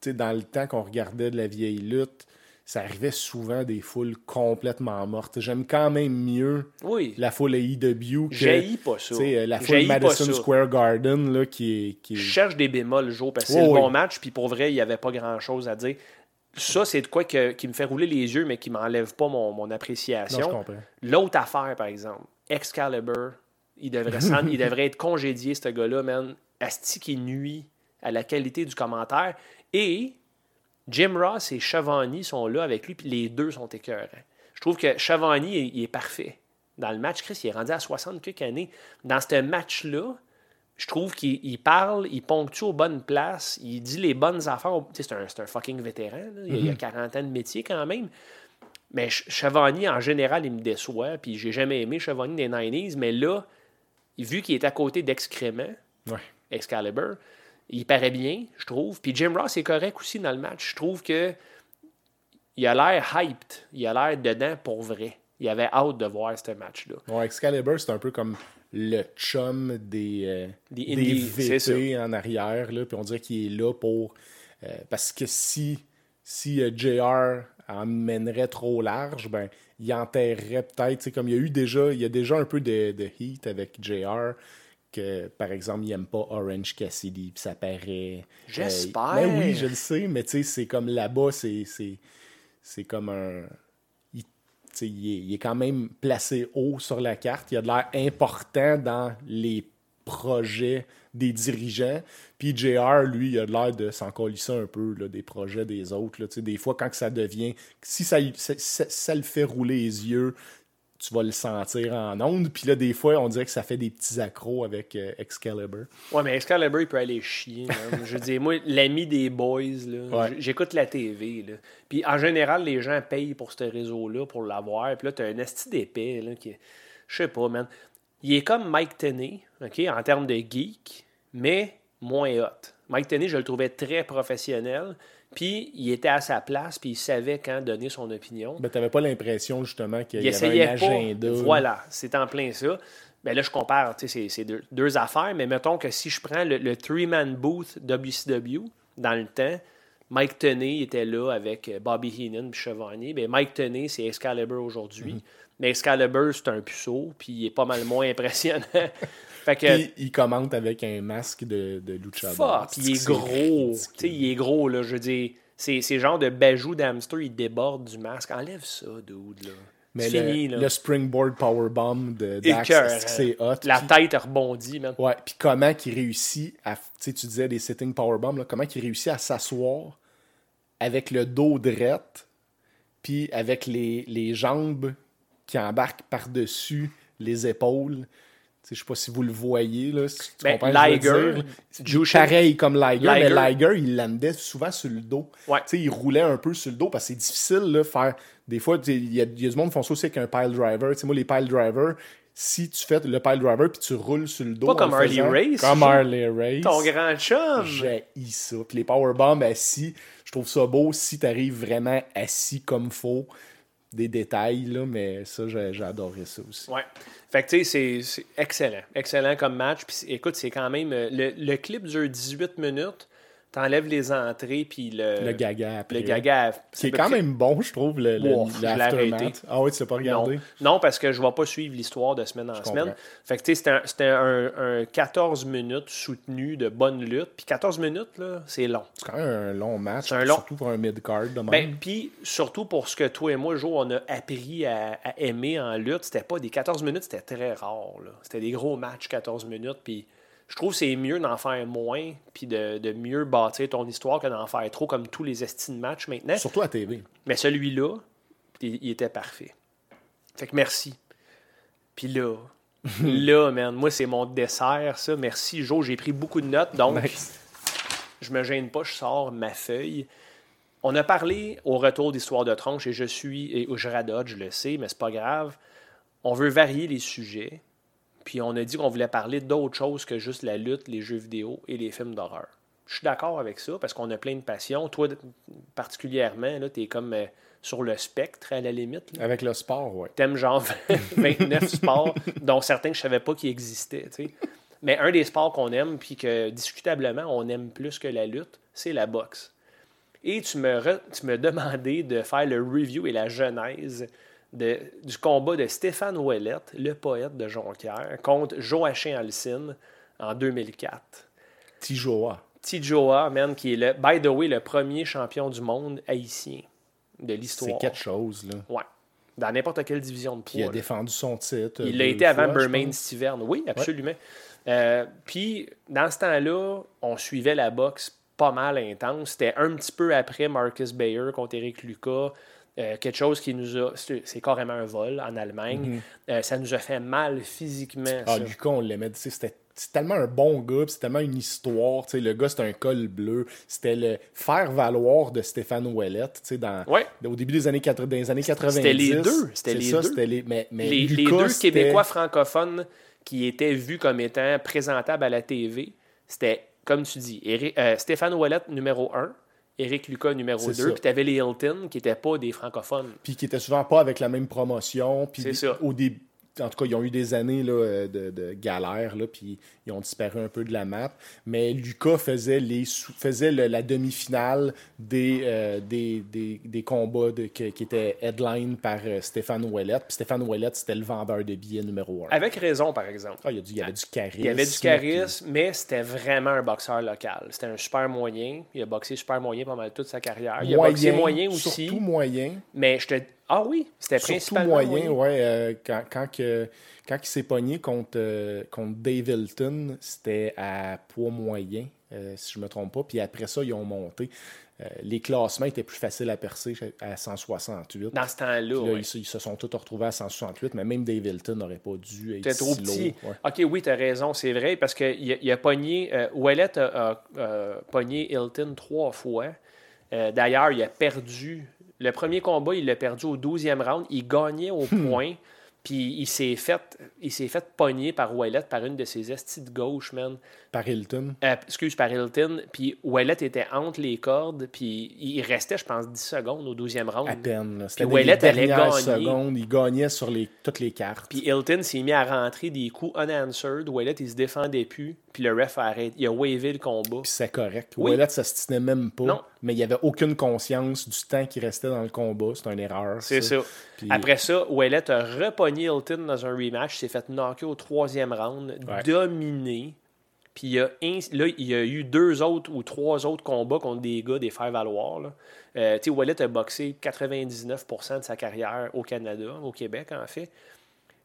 Dans le temps qu'on regardait de la vieille lutte, ça arrivait souvent des foules complètement mortes. J'aime quand même mieux Oui. la foule AEW que. J'haïs pas ça. Sais, la foule Madison. Square Garden, là, qui est. Qui est... Je cherche des bémols, Joe, parce que c'est Oh, le oui. bon match, puis pour vrai, il n'y avait pas grand-chose à dire. Ça, c'est de quoi que- qui me fait rouler les yeux, mais qui m'enlève pas mon, mon appréciation. L'autre affaire, par exemple, Excalibur, il devrait, s'en- (laughs) il devrait être congédié, ce gars-là, man. Asti qui nuit à la qualité du commentaire. Et Jim Ross et Chavani sont là avec lui, puis les deux sont écœurants. Je trouve que Chavani, il, il est parfait. Dans le match, Chris, il est rendu à 60 quelques années. Dans ce match-là, je trouve qu'il il parle, il ponctue aux bonnes places, il dit les bonnes affaires. Tu sais, C'est un, un fucking vétéran. là. Il, a- il a 40 ans de métier quand même. Mais Ch- Chavani, en général, il me déçoit. Puis j'ai jamais aimé Chavani des 90s. Mais là, vu qu'il est à côté d'excréments, Ouais. Excalibur, il paraît bien, je trouve. Puis Jim Ross est correct aussi dans le match. Je trouve que il a l'air hyped. Il a l'air dedans pour vrai. Il avait hâte de voir ce match-là. Ouais, Excalibur, c'est un peu comme le chum des, euh, Des VT en arrière. Là, puis on dirait qu'il est là pour. euh, parce que si, si euh, JR emmènerait trop large, ben, il enterrerait peut-être. Comme il y a eu déjà, il y a déjà un peu de, de heat avec JR. Que, par exemple, il n'aime pas Orange Cassidy, puis ça paraît. J'espère. mais oui, je le sais, mais tu sais, c'est comme là-bas, c'est, c'est, c'est comme un. il- il, est, il est quand même placé haut sur la carte. Il a de l'air important dans les projets des dirigeants. Puis JR, lui, il a de l'air de s'en colisser un peu là, des projets des autres. là. Des fois, quand ça devient. Si ça, ça, ça- ça le fait rouler les yeux, tu vas le sentir en ondes. Puis là, des fois, on dirait que ça fait des petits accros avec euh, Excalibur. Ouais, mais Excalibur, il peut aller chier. Je veux dire, moi, l'ami des boys, Ouais. j'écoute la TV. Là. Puis en général, les gens payent pour ce réseau-là, pour l'avoir. Puis là, t'as un esti là, qui. Je sais pas, man. il est comme Mike Tenney, OK, en termes de geek, mais moins hot. Mike Tenney, je le trouvais très professionnel. Puis il était à sa place, puis il savait quand donner son opinion. Ben, tu n'avais pas l'impression justement qu'il Il y avait un pas. agenda. Voilà, c'est en plein ça. Ben là, je compare, tu sais, c'est c'est deux, deux affaires, mais mettons que si je prends le, le three-man booth WCW, dans le temps, Mike Tenay était là avec euh, Bobby Heenan puis Chevalier. Ben, Mike Tenay, c'est Excalibur aujourd'hui. Mhm. Mais Excalibur, c'est un puceau, puis il est pas mal moins (laughs) impressionnant. Fait que, Puis il commente avec un masque de, de Lucha fuck, il est gros. ridicule. Tu sais, il est gros, là, je veux dire. C'est c'est genre de bajou d'hamster, il déborde du masque. Enlève ça, dude, là. Mais le, fini, là. le springboard powerbomb de Dax, c'est hot? La tête a rebondi, man. Ouais, puis comment qu'il réussit à. Tu sais, tu disais des sitting powerbombs, là, comment qu'il réussit à s'asseoir avec le dos drette, puis avec les, les jambes qui embarquent par-dessus les épaules. Je sais pas si vous le voyez, là, si tu Ben, comprends ce que je veux Liger, dire. Jushin- Pareil comme Liger, Liger. mais Liger, il landait souvent sur le dos. Ouais. Il roulait un peu sur le dos parce que c'est difficile de faire. Des fois, il y, a il y a du monde qui font ça aussi avec un pile driver. Moi, les pile drivers, si tu fais le pile driver puis tu roules sur le dos. Pas comme le Harley Race, Comme. Harley Race. Ton grand chum. J'ai ça. Puis les powerbombs assis, je trouve ça beau si tu arrives vraiment assis comme faut. Des détails, là, mais ça, j'ai adoré ça aussi. Ouais. Fait que tu sais, c'est- excellent. Excellent comme match. Puis écoute, c'est quand même. euh, le clip dure 18 minutes. T'enlèves les entrées, puis le. Le gaga après. Le gaga. Qui est quand même bon, je trouve, le, Wow. Ah oui, tu l'as pas Non, regardé? non, parce que je ne vais pas suivre l'histoire de semaine en Je semaine. comprends. Fait que tu sais, c'était un, c'était un- un 14 minutes soutenu de bonne lutte. Puis 14 minutes, là, c'est long. C'est quand même un long match, C'est un long- surtout pour un mid-card de même. Ben, puis surtout pour ce que toi et moi, Jo, on a appris à, à aimer en lutte, c'était pas des 14 minutes, c'était très rare. là. C'était des gros matchs 14 minutes. Puis je trouve que c'est mieux d'en faire moins, puis de, de mieux bâtir ton histoire que d'en faire trop, comme tous les estimes de matchs maintenant. Surtout à TV. Mais celui-là, il, il était parfait. Fait que merci. Puis là, (laughs) là, man, moi, c'est mon dessert, ça. Merci, Jo. J'ai pris beaucoup de notes, donc Nice. je me gêne pas, je sors ma feuille. On a parlé au retour d'Histoire de Tronche et je suis, et je radote, je le sais, mais c'est pas grave. On veut varier les sujets. Puis on a dit qu'on voulait parler d'autres choses que juste la lutte, les jeux vidéo et les films d'horreur. Je suis d'accord avec ça parce qu'on a plein de passions. Toi, particulièrement, tu es comme euh, sur le spectre à la limite. là. Avec le sport, ouais. T'aimes genre 29 (laughs) sports, dont certains que je savais pas qu'ils existaient. Mais un des sports qu'on aime, puis que discutablement on aime plus que la lutte, c'est la boxe. Et tu me, re- tu me demandais de faire le review et la genèse de- du combat de Stéphane Ouellette, le poète de Jonquière, contre Joachim Alcine en 2004. Tijoa. Tijoa, man, qui est, le, by the way, le premier champion du monde haïtien de C'est l'histoire. quelque chose, là. Ouais. Dans n'importe quelle division de Puis il a poids. là. défendu son titre. Il l'a été avant fois, Bermain. Stiverne. Oui, absolument. Euh, puis, dans ce temps-là, on suivait la boxe pas mal intense. C'était un petit peu après Marcus Bayer contre Eric Lucas. Euh, quelque chose qui nous a. C'est c'est carrément un vol en Allemagne. Euh, ça nous a fait mal physiquement. Ah, ça. Lucas, on l'aimait. C'était c'est tellement un bon gars, c'est tellement une histoire. Le gars, c'était un col bleu. C'était le faire valoir de Stéphane Ouellette. Dans, Ouais. Au début des années, 80, des années 90. C'était les deux, c'était C'est les ça, deux. les, mais, mais les, deux Québécois francophones qui étaient vus comme étant présentables à la TV, c'était, comme tu dis, Éric- euh, Stéphane Ouellette, numéro 1, Éric Lucas, numéro C'est 2, ça. puis tu avais les Hilton, qui n'étaient pas des francophones. puis qui était souvent pas avec la même promotion. Puis C'est ça. Au début, en tout cas, ils ont eu des années là, euh, de, de galère, là, puis ils ont disparu un peu de la map. Mais Lucas faisait, les faisait le- la demi-finale des, euh, des, des, des combats de- qui étaient headline par euh, Stéphane Ouellette. Puis Stéphane Ouellette, c'était le vendeur de billets numéro un. Avec raison, par exemple. Ah, il y, a du, il y avait du charisme. Il y avait du puis- charisme, mais c'était vraiment un boxeur local. C'était un super moyen. Il a boxé super moyen pendant toute sa carrière. Il a boxé moyen aussi. Surtout moyen. Mais je te. Ah oui, c'était Surtout principalement moyen, moyen. ouais. euh, quand, quand, quand il s'est pogné contre, euh, contre Dave Hilton, c'était à poids moyen, euh, si je ne me trompe pas. Puis après ça, ils ont monté. Les classements étaient plus faciles à percer à 168. Dans ce temps-là, ouais. ils, se- ils se sont tous retrouvés à 168, mais même Dave Hilton n'aurait pas dû être trop si petit. lourd. Ouais. Ok, oui, tu as raison, c'est vrai, parce qu'il a, il a pogné. Ouellet a, a- a pogné Hilton trois fois. D'ailleurs, il a perdu. Le premier combat, il l'a perdu au 12e round. Il gagnait au Hmm. point. Puis il s'est fait, il s'est fait pogner par Ouellet par une de ses estis de gauche, man. Par Hilton. Euh, excuse, par Hilton. Puis Ouellet était entre les cordes. Puis il restait, je pense, 10 secondes au 12e round. À peine. Puis Ouellet allait gagner. secondes. Il gagnait sur les, toutes les cartes. Puis Hilton s'est mis à rentrer des coups unanswered. Ouellet, il se défendait plus. Puis le ref a arrêté. Il a wavé le combat. Puis c'est correct. Oui. Ouellet, ça se tenait même pas. Non. Mais il n'y avait aucune conscience du temps qui restait dans le combat. C'est une erreur. C'est ça. Puis- Après ça, Ouellet a repogné Hilton dans un rematch, s'est fait knocker au troisième round, Ouais. dominé. Puis il y a là, il y a eu deux autres ou trois autres combats contre des gars des faire-valoir. Euh, Ouellet a boxé 99% de sa carrière au Canada, au Québec en fait.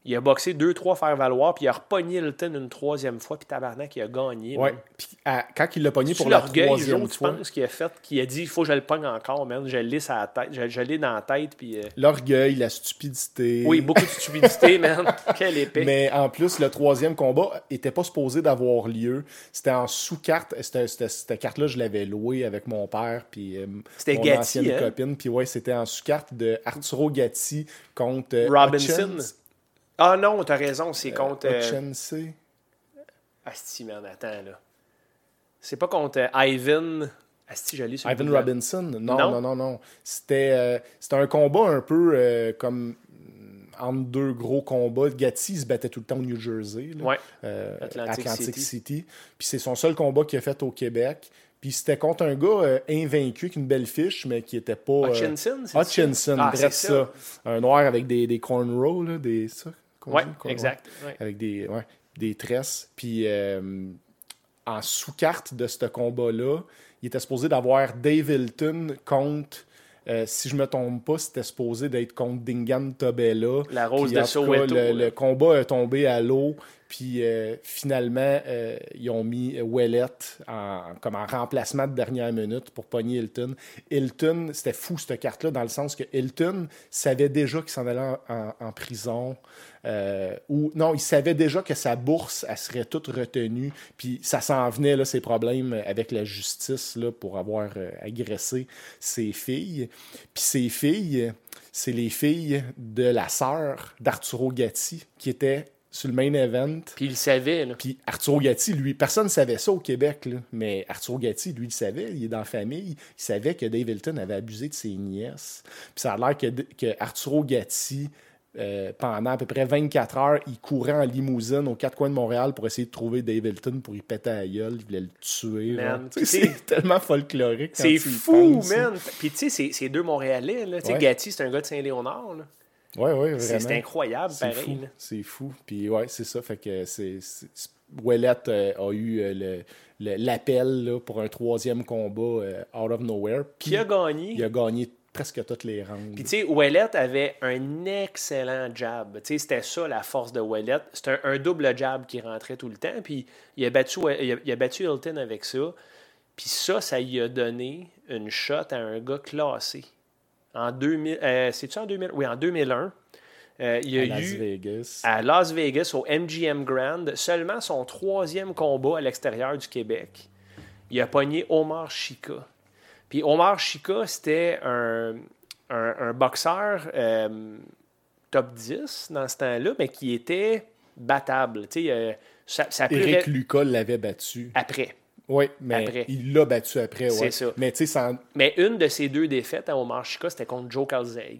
Il a boxé deux, trois faire-valoir, puis il a repogné Hilton une troisième fois, puis Tabarnak, il a gagné. Ouais. Puis à- quand il l'a pogné pour la troisième tu fois, penses, qu'il a fait, qu'il a dit, il faut que je le pogne encore, man. Je l'ai la tête, je, dans la tête, puis... euh, l'orgueil, la stupidité. Oui, beaucoup de stupidité, (laughs) man. Quelle épée. Mais en plus, le troisième combat était pas supposé d'avoir lieu. C'était en sous-carte. C'était- c'était- Cette carte-là, je l'avais louée avec mon père puis euh, C'était mon Gatti, ancienne hein? copine. Puis ouais, c'était en sous-carte de Arturo Gatti contre euh, Robinson. Hutchins- Ah non, t'as raison, c'est contre. euh, Hutchinson. Asti, man, attends, là. C'est pas contre euh, Ivan. Asti, j'allais sur Ivan Robinson? Non, Non? non, non. C'était euh, c'était un combat un peu euh, comme mm, entre deux gros combats. Gatti se battait tout le temps au New Jersey. là. Ouais. euh, Atlantic Atlantic, City. City. Puis c'est son seul combat qu'il a fait au Québec. Puis c'était contre un gars euh, invaincu avec une belle fiche, mais qui était pas. euh, Hutchinson, c'est Hutchinson, Ah, bref, c'est ça. Un noir avec des, des cornrows, là, des. Ça, qu'on- exact. ouais. Avec des, ouais, des tresses. Puis euh, en sous-carte de ce combat-là, il était supposé d'avoir Dave Hilton contre. euh, si je me trompe pas, c'était supposé d'être contre Dingan Tobella. La Rose de Soweto, Le, le combat est tombé à l'eau. Puis euh, finalement, euh, ils ont mis Ouellet en, comme en remplacement de dernière minute pour pogner Hilton. Hilton, c'était fou cette carte-là, dans le sens que Hilton savait déjà qu'il s'en allait en, prison. euh, ou non, il savait déjà que sa bourse, elle serait toute retenue. Puis ça s'en venait, là, ses problèmes avec la justice là, pour avoir agressé ses filles. Puis ses filles, c'est les filles de la sœur d'Arturo Gatti, qui était sur le main event. Puis il le savait, là. Puis Arturo Gatti, lui, personne ne savait ça au Québec, là. mais Arturo Gatti, lui, il savait, il est dans la famille, il savait que Dave Hilton avait abusé de ses nièces. Puis ça a l'air que, que Arturo Gatti, euh, pendant à peu près 24 heures, il courait en limousine aux quatre coins de Montréal pour essayer de trouver Dave Hilton pour y péter à la gueule, il voulait le tuer. (laughs) C'est tellement folklorique. C'est fou, penses. man. Puis tu sais, c'est- deux Montréalais, là. Tu sais, Ouais. Gatti, c'est un gars de Saint-Léonard, là. Ouais, ouais, C'est incroyable, C'est pareil. C'est fou. Puis ouais, c'est ça. Fait que c'est. c'est- c'est- Ouellet euh, a eu euh, l'appel pour un troisième combat euh, out of nowhere. Puis Qui a gagné? il a gagné presque toutes les rounds. Puis, tu sais, Ouellet avait un excellent jab. Tu sais, c'était ça la force de Ouellet. C'était un, un double jab qui rentrait tout le temps. Puis, il a battu, il a, il a battu Hilton avec ça. Puis, ça, ça lui a donné une shot à un gars classé. En 2000, euh, c'est-tu en 2000? Oui, en 2001. Euh, il y a à Las eu Vegas. à Las Vegas, au MGM Grand, seulement son troisième combat à l'extérieur du Québec. Il a pogné Omar Chika. Puis Omar Chika, c'était un, un, un boxeur euh, top 10 dans ce temps-là, mais qui était battable. Tu sais, euh, ça, ça Eric Lucas l'avait battu. après. Oui, mais Après. il l'a battu après. C'est Ouais. ça. Mais sans- Mais une de ces deux défaites à Omar Chika, c'était contre Joe Calzaghe.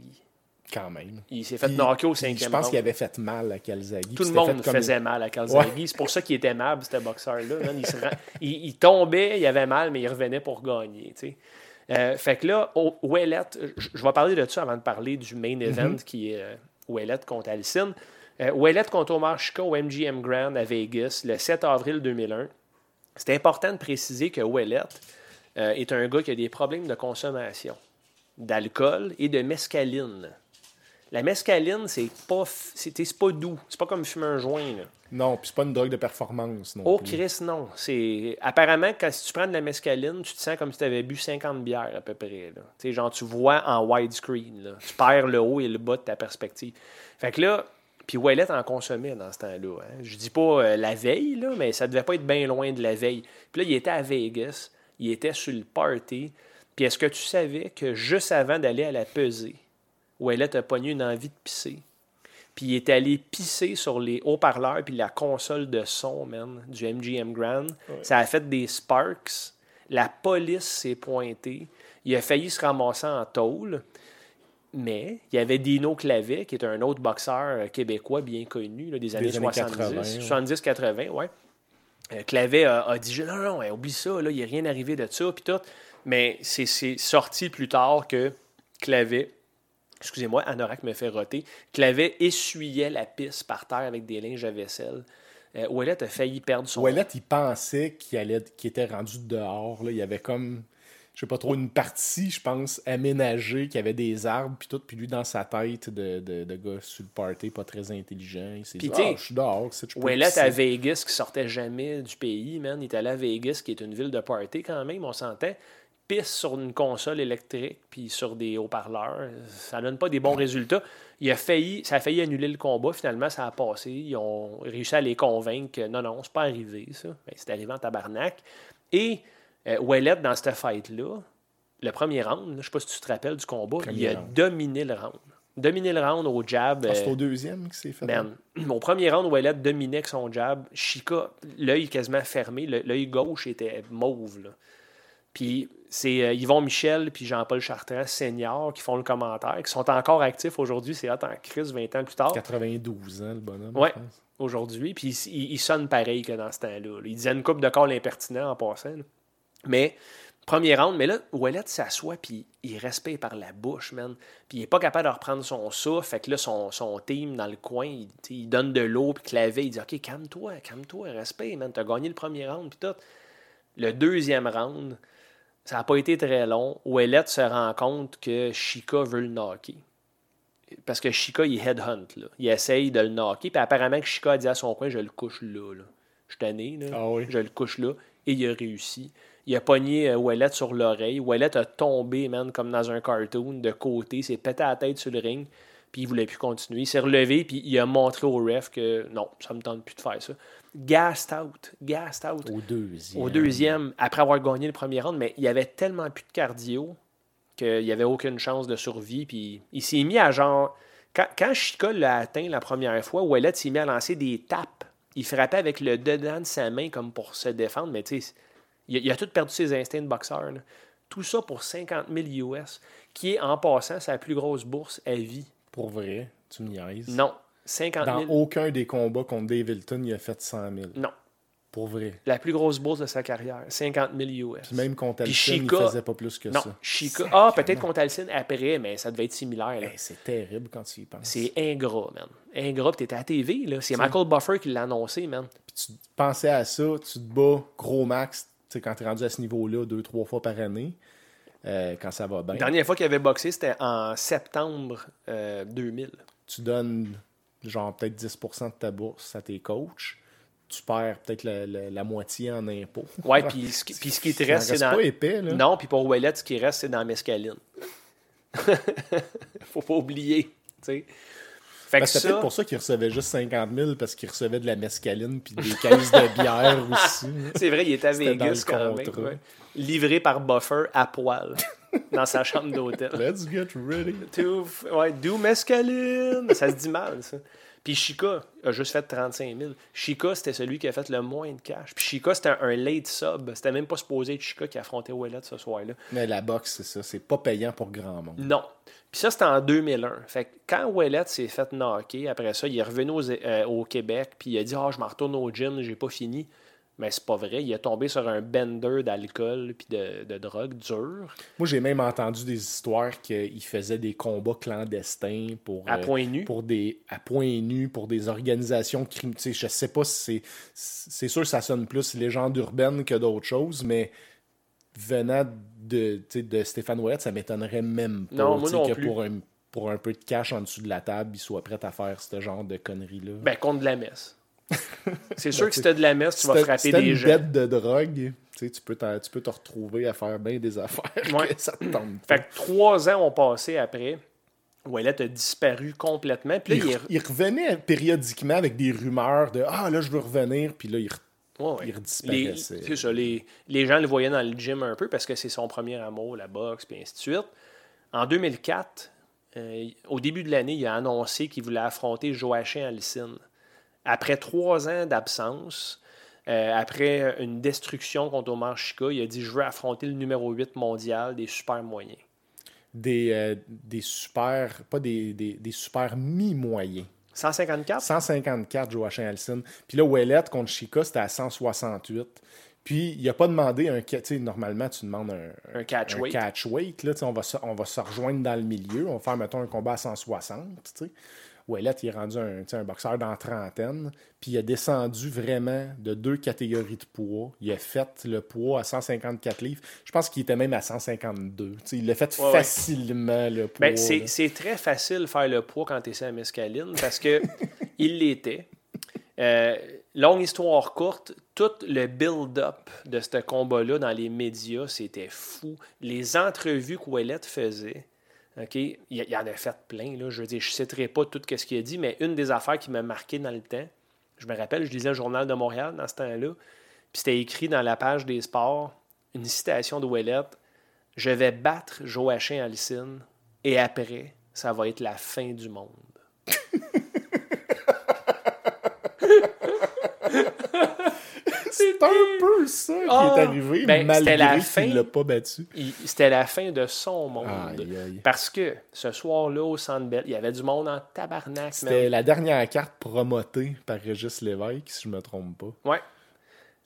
quand même. Il s'est fait Puis- knocker au cinquième Je pense qu'il avait fait mal à Calzaghe. Tout le monde comme- faisait mal à Calzaghe. C'est pour ça qu'il était aimable, ce boxeur-là. Il, se rend- il- il tombait, il avait mal, mais il revenait pour gagner. Euh, fait que là, au- Ouellet, je, vais parler de ça avant de parler du main event qui est euh, Ouellet contre Alcine. Euh, Ouellet contre Omar Chika au MGM Grand à Vegas le 7 avril 2001. C'est important de préciser que Ouellet euh, est un gars qui a des problèmes de consommation d'alcool et de mescaline. La mescaline, c'est pas, c'est pas doux. C'est pas comme fumer un joint. Là. Non, puis c'est pas une drogue de performance non Oh, plus. Chris, non. C'est... Apparemment, quand si tu prends de la mescaline, tu te sens comme si tu avais bu 50 bières à peu près. Là. Tu sais, genre, tu vois en widescreen. Tu perds le haut et le bas de ta perspective. Fait que là, puis Ouellet en consommait dans ce temps-là. Hein. Je dis pas euh, la veille, là, mais ça devait pas être bien loin de la veille. Puis là, il était à Vegas. Il était sur le party. Puis est-ce que tu savais que juste avant d'aller à la pesée, Ouellet a pogné une envie de pisser? Puis il est allé pisser sur les haut-parleurs puis la console de son, man, du MGM Grand. Ça a fait des sparks. La police s'est pointée. Il a failli se ramasser en tôle. Mais il y avait Dino Clavet, qui est un autre boxeur euh, québécois bien connu là, des années années 70, 80, 70-80, ouais. Euh, Clavet a, a dit Non, non, ouais, oublie ça, là, il n'y a rien arrivé de ça, puis tout. Mais c'est c'est sorti plus tard que Clavet, excusez-moi, Anorak me fait roter, Clavet essuyait la piste par terre avec des linges à vaisselle. Euh, Ouellet a failli perdre son. Ouellet, il pensait qu'il allait, qu'il était rendu dehors. Là. Il y avait comme, je sais pas trop, une partie, je pense, aménagée, qui avait des arbres, puis tout. Puis lui, dans sa tête de, de, de gars sur le party, pas très intelligent, il s'est dit Ah, je suis dehors. c'est- je peux Ouellet pisser. à Vegas, qui sortait jamais du pays, man. Il est allé à Vegas, qui est une ville de party quand même, on s'entend. Pisse sur une console électrique, puis sur des haut-parleurs. Ça donne pas des bons résultats. Il a failli, ça a failli annuler le combat. Finalement, ça a passé. Ils ont réussi à les convaincre que non, non, c'est pas arrivé, ça. Ben, c'est arrivé en tabarnak. Et euh, Ouellet, dans cette fight-là, le premier round, là, je sais pas si tu te rappelles du combat, Premier il a round. dominé le round. Dominé le round au jab. Ah, c'est euh, au deuxième qui s'est fait. Man, au premier round, Ouellet dominait avec son jab. Chica, l'œil quasiment fermé, l'œil gauche était mauve. là. Puis c'est euh, Yvon Michel puis Jean-Paul Chartrand, senior, qui font le commentaire, qui sont encore actifs aujourd'hui. C'est hot en crise 20 ans plus tard. 92 ans, le bonhomme. Pense. Aujourd'hui. Puis il, il- sonne pareil que dans ce temps-là. là. Il disait une coupe de corps impertinent en passant. là. Mais, premier round, mais là, Ouellet s'assoit, puis il respire par la bouche, man. Puis il est pas capable de reprendre son souffle. Fait que là, son, son team dans le coin, il, donne de l'eau, puis clavé. Il dit Ok, calme-toi, calme-toi, respire, man. T'as gagné le premier round, puis tout. Le deuxième round, ça n'a pas été très long. Ouellet se rend compte que Chica veut le knocker. Parce que Chica, il headhunt. Là. Il essaye de le knocker. Puis apparemment que Chica a dit à son coin, je le couche là. là. Je suis tanné, là. Ah oui. Je le couche là. Et il a réussi. Il a pogné euh, Ouellet sur l'oreille. Ouellet a tombé, man, comme dans un cartoon, de côté. Il s'est pété la tête sur le ring. Puis il voulait plus continuer. Il s'est relevé, puis il a montré au ref que non, ça me tente plus de faire ça. Gassed out. Gassed out Au deuxième. au deuxième, après avoir gagné le premier round, mais il avait tellement plus de cardio qu'il n'y avait aucune chance de survie. Puis il s'est mis à genre. Quand, quand Chica l'a atteint la première fois, Ouellet s'est mis à lancer des tapes. Il frappait avec le dedans de sa main comme pour se défendre, mais tu sais, il, a- il a tout perdu ses instincts de boxeur. là. Tout ça pour 50 000 US, qui est en passant sa plus grosse bourse à vie. Pour vrai, tu me niaises? Non, 50 Dans 000. aucun des combats contre Dave Hilton, il a fait 100 000. Non, Pour vrai. la plus grosse bourse de sa carrière, 50 000 US. Puis même contre Puis Alcin, il faisait pas plus que Non, ça. Chica. Ah, peut-être contre Alcine après, mais ça devait être similaire. Hey, c'est terrible quand tu y penses. C'est ingrat, man. Ingrat, pis t'étais à la TV, là. C'est Michael Buffer qui l'a annoncé, man. Puis tu pensais à ça, tu te bats gros max, sais, quand tu es rendu à ce niveau-là, deux, trois fois par année, euh, quand ça va bien. La dernière fois qu'il avait boxé, c'était en septembre euh, 2000. Tu donnes genre peut-être 10% de ta bourse à tes coachs. Tu perds peut-être la, la- la moitié en impôts. Ouais, puis ce, qui- puis ce qui te reste, c'est dans. pas épais, là. Non, puis pour Ouellet, ce qui reste, c'est dans Mescaline. (laughs) Faut pas oublier, tu sais. Fait Ben, que c'est ça, peut-être pour ça qu'il recevait juste 50 000 parce qu'il recevait de la mescaline puis des caisses de bière (laughs) aussi. c'est vrai, il était à Vegas quand même. ouais. Livré par Buffer à poil dans sa chambre d'hôtel. (laughs) Let's get ready. Do, ouais, do mescaline? Ça se dit mal, ça. Puis Chica a juste fait 35 000. Chica, c'était celui qui a fait le moins de cash. Puis Chica, c'était un, un late sub. C'était même pas supposé être Chica qui affrontait Ouellet ce soir-là. Mais la boxe, c'est ça. C'est pas payant pour grand monde. Non. Puis ça, c'était en 2001. Fait que quand Ouellet s'est fait knocker, après ça, il est revenu aux- euh, au Québec, puis il a dit « Ah, je m'en retourne au gym, j'ai pas fini. » Mais c'est pas vrai. Il est tombé sur un bender d'alcool puis de, de drogue dure, Moi, j'ai même entendu des histoires qu'il faisait des combats clandestins pour. à euh, point nu. pour des à point nu pour des organisations criminelles. Je sais pas si c'est c'est sûr que ça sonne plus légende urbaine que d'autres choses, mais venant de, de Stéphane Ouellet, ça m'étonnerait même pas Non, moi non que plus. pour un pour un peu de cash en dessous de la table, il soit prêt à faire ce genre de conneries-là. Ben, contre de la messe. (laughs) C'est sûr que si t'as de la messe, tu vas frapper des une gens. dette de drogue, tu peux, tu peux te retrouver à faire bien des affaires Ouais. que ça te pas. Fait que trois ans ont passé après. Ouellet a disparu complètement. Puis là, il, il est... re- il revenait périodiquement avec des rumeurs de Ah, là, je veux revenir. Puis là, il, re- Ouais, ouais. il redisparaissait. Les, c'est ça, les, les gens le voyaient dans le gym un peu parce que c'est son premier amour, la boxe, puis ainsi de suite. En 2004, euh, au début de l'année, il a annoncé qu'il voulait affronter Joachim Alcine. Après trois ans d'absence, euh, après une destruction contre Omar Chika, il a dit Je veux affronter le numéro 8 mondial des super moyens. Des, euh, des super, pas des, des, des super mi-moyens. 154 154, Joachim Alcine. Puis là, Ouellette contre Chica, c'était à 168. Puis, il n'a pas demandé un. Tu sais, normalement, tu demandes un, Un catch weight. catch weight, là, on, va se, on va se rejoindre dans le milieu. On va faire, mettons, un combat à 160. tu sais. Ouellette, il est rendu un, un boxeur dans la trentaine. Puis, il a descendu vraiment de deux catégories de poids. Il a fait le poids à 154 livres. Je pense qu'il était même à 152. Tu sais, il l'a fait Ouais, ouais. facilement, le poids. Ben, c'est très facile de faire le poids quand tu es à mescaline parce que (laughs) il l'était. Euh, longue histoire courte, tout le build-up de ce combat-là dans les médias, c'était fou. Les entrevues qu'Ouellette faisait, Il, il en a fait plein. Là, je veux dire, je ne citerai pas tout ce qu'il a dit, mais une des affaires qui m'a marqué dans le temps, je me rappelle, je lisais le Journal de Montréal dans ce temps-là, puis c'était écrit dans la page des sports, une citation de Ouellette Je vais battre Joachim Alcine et après, ça va être la fin du monde. (laughs) C'est un peu ça qui Ah! est arrivé, Ben, la malgré fin. qu'il l'a pas battu. C'était la fin de son monde. Aïe, aïe. Parce que ce soir-là, au Centre Bell, il y avait du monde en tabarnak. C'était la dernière carte promotée par Régis Lévesque, si je me trompe pas. Ouais.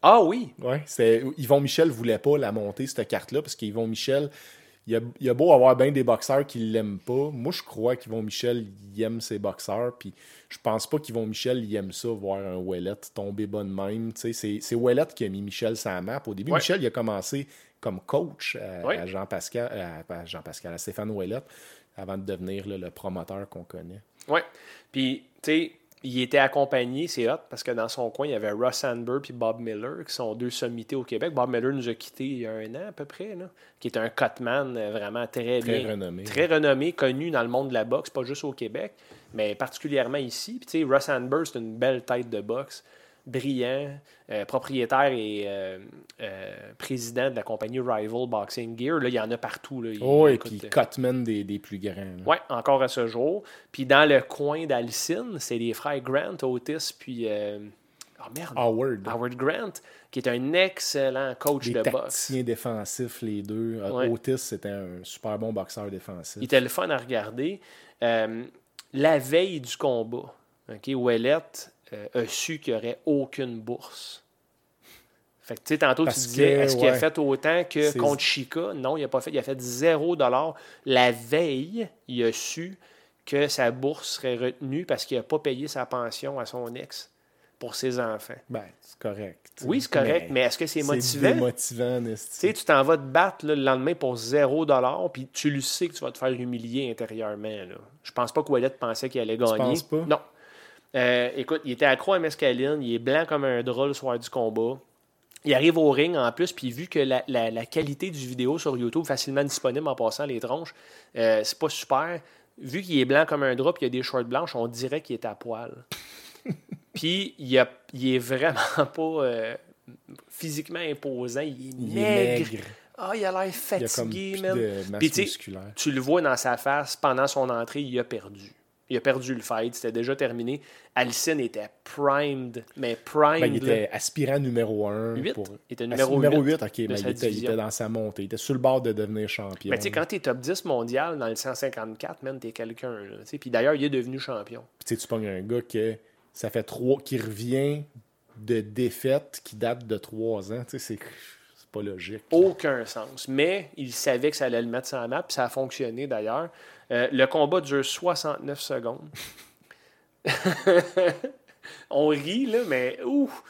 Ah oui, Ouais, Yvon Michel voulait pas la monter, cette carte-là, parce qu'Yvon Michel, il a, il a beau avoir bien des boxeurs qui l'aiment pas. Moi, je crois qu'Yvon Michel, il aime ses boxeurs, puis je pense pas qu'Yvon Michel, il aime ça, voir un Ouellette tomber bonne même. C'est c'est Ouellette qui a mis Michel la map. Au début, Ouais. Michel, il a commencé comme coach à, Ouais. à Jean-Pascal, à, pas à Jean-Pascal, à Stéphane Ouellette, avant de devenir là, le promoteur qu'on connaît. ouais. Puis, tu sais, il était accompagné, c'est hot, parce que dans son coin, il y avait Russ Sandberg et Bob Miller, qui sont deux sommités au Québec. Bob Miller nous a quittés il y a un an à peu près, là, qui est un cutman euh, vraiment très, Très bien. renommé. Très renommé, connu dans le monde de la boxe, pas juste au Québec, mais particulièrement ici. Puis, tu sais, Russ Sandberg, c'est une belle tête de boxe, brillant, euh, propriétaire et euh, euh, président de la compagnie Rival Boxing Gear. Là, il y en a partout. Là. Il- Oh, et puis Cutman des, des plus grands. oui, encore à ce jour. Puis dans le coin d'Alcine, c'est les frères Grant, Otis, puis. Oh merde! Howard. Howard Grant, qui est un excellent coach Des de boxe. défensifs, les deux. Ouais. Otis, c'était un super bon boxeur défensif. Il était le fun à regarder. La veille du combat, OK, Ouellette euh, a su qu'il n'y aurait aucune bourse. Fait que, tu sais, tantôt, Parce tu disais, est-ce qu'il a fait autant que contre Chica? Non, il n'a pas fait. Il a fait 0 La veille, il a su que sa bourse serait retenue parce qu'il n'a pas payé sa pension à son ex pour ses enfants. Ben, c'est correct. tu. Oui, c'est correct, mais, est-ce que c'est c'est motivant? Tu tu t'en vas te battre là, le lendemain pour 0 puis tu le sais que tu vas te faire humilier intérieurement. Là. Je pense pas que Wallet pensait qu'il allait gagner. penses pas? Non. Euh, écoute, il était accro à mescaline, il est blanc comme un drôle le soir du combat. Il arrive au ring en plus, puis vu que la, la- la qualité du vidéo sur YouTube, facilement disponible en passant les tronches, euh, c'est pas super. Vu qu'il est blanc comme un drap, il a des shorts blanches, on dirait qu'il est à poil. (laughs) puis il, a- il est vraiment pas euh, physiquement imposant, il est Il est maigre. maigre. Ah, il a l'air Il y a comme fatigué, man. de masse Puis, musculaire. tu le vois dans sa face, pendant son entrée, il a perdu. Il a perdu le fight, c'était déjà terminé. Alcine était primed, mais primed. Ben, il était aspirant numéro 1. Huit? Pour... Il était numéro numéro 8 8, ok, mais sa il était, il division. était dans sa montée. Il était sur le bord de devenir champion. Mais tu sais, quand t'es top 10 mondial dans le 154, man, t'es quelqu'un. tu. Puis d'ailleurs, il est devenu champion. Puis tu tu pognes un gars que ça fait trois, qui revient de défaite qui date de trois ans. Tu sais, c'est c'est pas logique. Aucun sens. Mais il savait que ça allait le mettre sur la map, puis ça a fonctionné d'ailleurs. Euh, le combat dure 69 secondes. (laughs) On rit, là, mais ouf!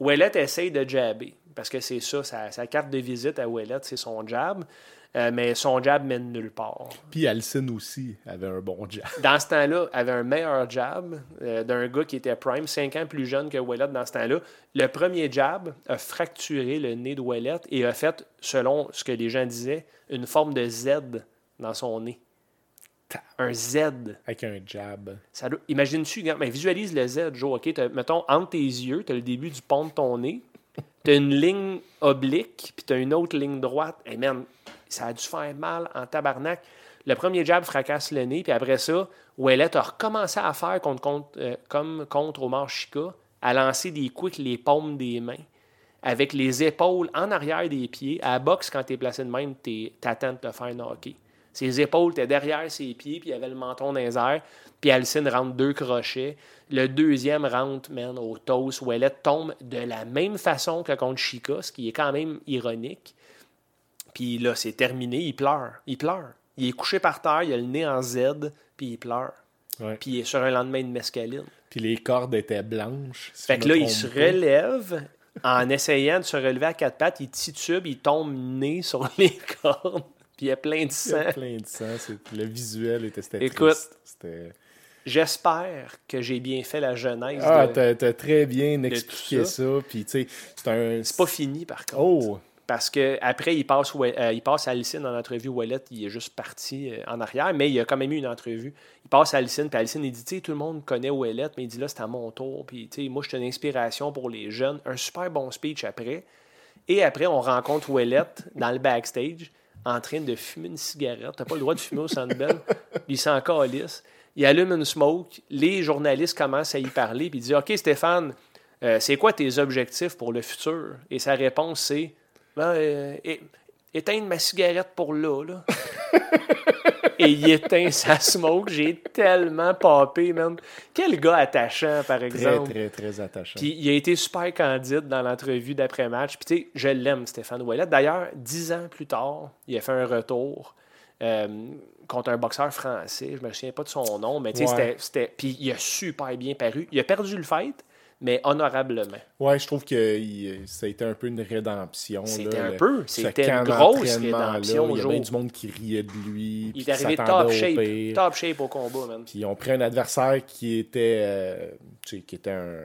Ouellette essaye de jabber, parce que c'est ça, sa, sa carte de visite à Ouellette, c'est son jab. Euh, mais son jab mène nulle part. Puis Alcine aussi avait un bon jab. (laughs) Dans ce temps-là, avait un meilleur jab euh, d'un gars qui était prime, 5 ans plus jeune que Ouellette dans ce temps-là. Le premier jab a fracturé le nez de Ouellette et a fait, selon ce que les gens disaient, une forme de Z dans son nez. Un Z. Avec un jab. Ça doit- Imagine-tu, mais visualise le Z, Joe. OK? Mettons, entre tes yeux, tu as le début du pont de ton nez. Tu as une ligne oblique, puis tu as une autre ligne droite. Et man, ça a dû faire mal en tabarnak. Le premier jab fracasse le nez, puis après ça, Ouellet a recommencé à faire contre, contre, euh, comme contre Omar Chica, à lancer des coups avec les paumes des mains, avec les épaules en arrière des pieds. À la boxe, quand tu es placé de même, tu attends de te faire knocker. Ses épaules étaient derrière ses pieds, puis il avait le menton dans les airs. Puis Alcine rentre deux crochets. Le deuxième rentre, man, au toast. Ouellet tombe de la même façon que contre Chica, ce qui est quand même ironique. Puis là, c'est terminé. Il pleure. Il pleure. Il est couché par terre, il a le nez en Z, puis il pleure. Ouais. Puis il est sur un lendemain de mescaline. Puis les cordes étaient blanches. si Fait que là, il se relève en (laughs) essayant de se relever à quatre pattes. Il titube, il tombe nez sur (laughs) les cordes. Puis il y a plein de Il y sang. a plein de sang. Le visuel était c'était Écoute, triste. C'était- J'espère que j'ai bien fait la genèse. Ah, de- t'as t'as très bien expliqué ça. ça. Puis, tu sais, c'est un. C'est pas fini, par contre. Oh! Parce que après il passe, euh, il passe à Alicine en entrevue. Ouellet, il est juste parti euh, en arrière, mais il a quand même eu une entrevue. Il passe à Alicine, puis Alicine, il dit Tu sais, tout le monde connaît Ouellet, mais il dit Là, c'est à mon tour. Puis, tu sais, moi, je suis une inspiration pour les jeunes. Un super bon speech après. Et après, on rencontre Ouellet dans le backstage en train de fumer une cigarette. T'as pas le droit de fumer au Sandbell. il s'en calisse. Il allume une smoke. Les journalistes commencent à y parler. Puis il dit Ok, Stéphane, euh, c'est quoi tes objectifs pour le futur? Et sa réponse, c'est Ben, euh, éteindre ma cigarette pour là. là. (laughs) Et il éteint sa smoke. J'ai tellement papé, man. Quel gars attachant, par Très, exemple. très, très attachant. Puis il a été super candide dans l'entrevue d'après-match. Puis tu sais, je l'aime, Stéphane Ouellet. D'ailleurs, dix ans plus tard, il a fait un retour euh, contre un boxeur français. Je me souviens pas de son nom, mais tu sais, Ouais. c'était... Puis il a super bien paru. Il a perdu le fight, mais honorablement. Ouais, je trouve que il- ça a été un peu une rédemption. C'était un peu, c'était une grosse rédemption, Il y avait du monde qui riait de lui. Il est arrivé top shape, pire. top shape au combat, man. Puis ils ont pris un adversaire qui était, euh, tu sais, qui était un,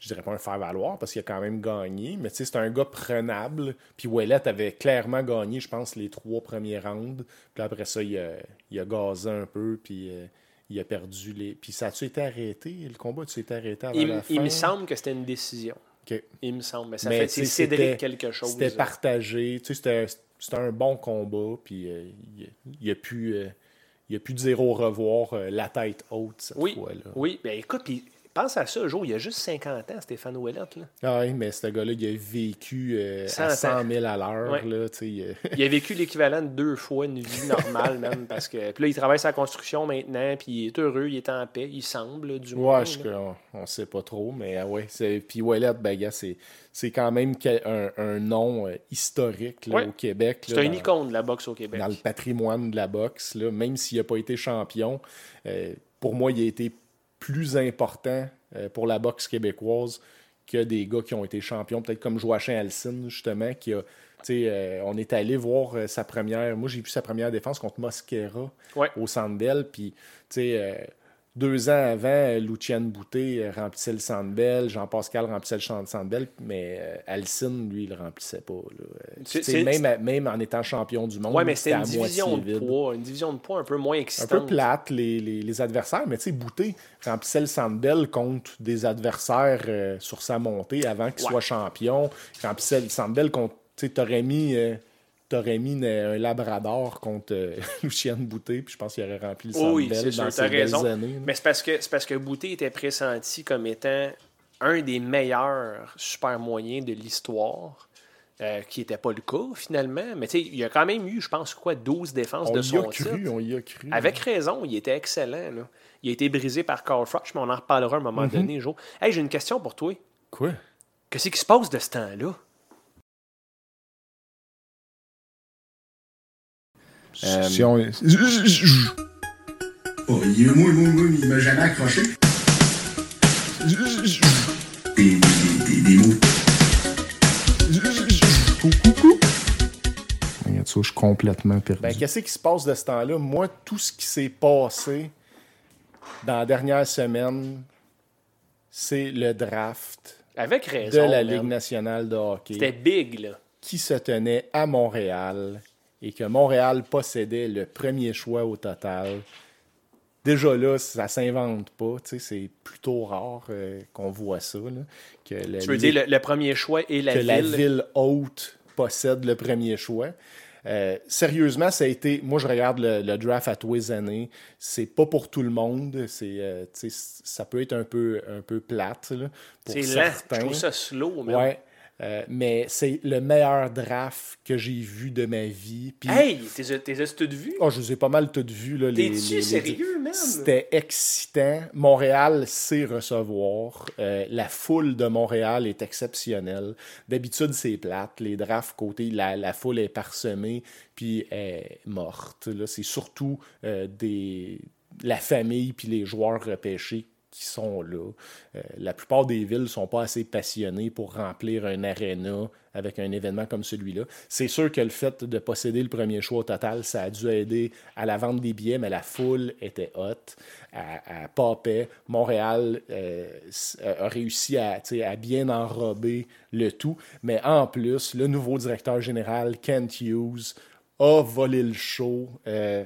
je dirais pas un faire-valoir parce qu'il a quand même gagné, mais tu sais, c'était un gars prenable. Puis Ouellet avait clairement gagné, je pense, les trois premiers rounds. Puis après ça, il a, il a gazé un peu, puis euh, il a perdu les. Puis ça a-tu été arrêté Le combat? A-tu été arrêté avant Il, la il me fin? semble que c'était une décision. Il me semble. Mais ça Mais fait Cédric quelque chose. C'était partagé. Tu sais, c'était, c'était un bon combat. Puis euh, il, il a pu. euh, il a pu dire au revoir euh, la tête haute cette Oui, fois-là. oui. Ben écoute, puis pense à ça, Joe, il a juste 50 ans, Stéphane Ouellet. Là. Ah oui, mais ce gars-là, il a vécu euh, à 100 100 000 à l'heure. Ouais. là, tu sais, il- Il a vécu l'équivalent de deux fois une vie normale, (laughs) même, parce que puis là, il travaille sa construction maintenant, puis il est heureux, il est en paix, il semble, du moins. Ouais, je- là. on, on sait pas trop, mais ah ouais. Puis Ouellet, ben, c'est, quand même un, un nom euh, historique là, Ouais. au Québec. C'est une dans- icône de la boxe au Québec. dans le patrimoine de la boxe, là, même s'il n'a pas été champion, euh, pour moi, il a été plus important euh, pour la boxe québécoise que des gars qui ont été champions, peut-être comme Joachim Alcine, justement, qui a. euh, on est allé voir euh, sa première. Moi, j'ai vu sa première défense contre Mosquera Ouais. au Sandbell. Puis, tu sais, deux ans avant, euh, Luciane Boutet euh, remplissait le Sandbell, Jean-Pascal remplissait le champ- Sandbell, mais euh, Alcine, lui, il le remplissait pas. là. Même, en étant champion du monde, Ouais, mais c'était une division de vide. poids, une division de poids un peu moins Un excitante. peu plate, les, les, les adversaires, mais tu sais, Boutet remplissait le Sandbell contre des adversaires euh, sur sa montée avant qu'il Ouais. soit champion. Il remplissait le Sandbell contre. Tu sais, t'aurais mis, euh, t'aurais mis une- un Labrador contre euh, (laughs) Luciane Boutet, puis je pense qu'il aurait rempli le Oh oui, sûr, dans ses belles raison. années. là. Mais c'est parce que c'est parce que Boutet était pressenti comme étant un des meilleurs super moyens de l'histoire. euh, qui n'était pas le cas finalement, mais tu sais, il y a quand même eu, je pense, quoi, 12 défenses On de y son a titre. cru, on y a cru. Avec raison, il était excellent. là. Il a été brisé par Carl Froch, mais on en reparlera à un moment Mhm. donné, Joe. Hey, j'ai une question pour toi. Quoi? Qu'est-ce qui se passe de ce temps-là? Euh, Si on... Oh, il est moi, moi, moi, il m'a jamais accroché. Des, des, des, mots. Je suis complètement perdu. Ben, qu'est-ce qui se passe de ce temps-là? Moi, tout ce qui s'est passé dans la dernière semaine, c'est le draft Avec de raison. la man. Ligue nationale de C'était hockey big, là. qui se tenait à Montréal et que Montréal possédait le premier choix au total. Déjà là, ça s'invente pas. tu sais, C'est plutôt rare euh, qu'on voit ça. là, que le- Tu veux dire le, le premier choix et la que ville. la ville? haute possède le premier choix. Euh, sérieusement, ça a été. Moi, je regarde le, le draft à tous les années. C'est pas pour tout le monde. C'est, euh, ça peut être un peu, un peu plate. là, pour C'est lent. certains. Je trouve ça slow, même. Ouais. Euh, mais c'est le meilleur draft que j'ai vu de ma vie. Puis, Hey, t'es t'es toutes vues? oh, je les ai pas mal toutes vues. T'es-tu sérieux, man? C'était excitant. Montréal sait recevoir. Euh, la foule de Montréal est exceptionnelle. D'habitude, c'est plate. Les drafts côté, la, la foule est parsemée, puis est morte. C'est surtout euh, des, la famille puis les joueurs repêchés sont là. Euh, la plupart des villes ne sont pas assez passionnées pour remplir un aréna avec un événement comme celui-là. C'est sûr que le fait de posséder le premier choix au total, ça a dû aider à la vente des billets, mais la foule était haute, à, à. Montréal euh, a réussi à bien enrober le tout, mais en plus, le nouveau directeur général, Kent Hughes, a volé le show. Euh,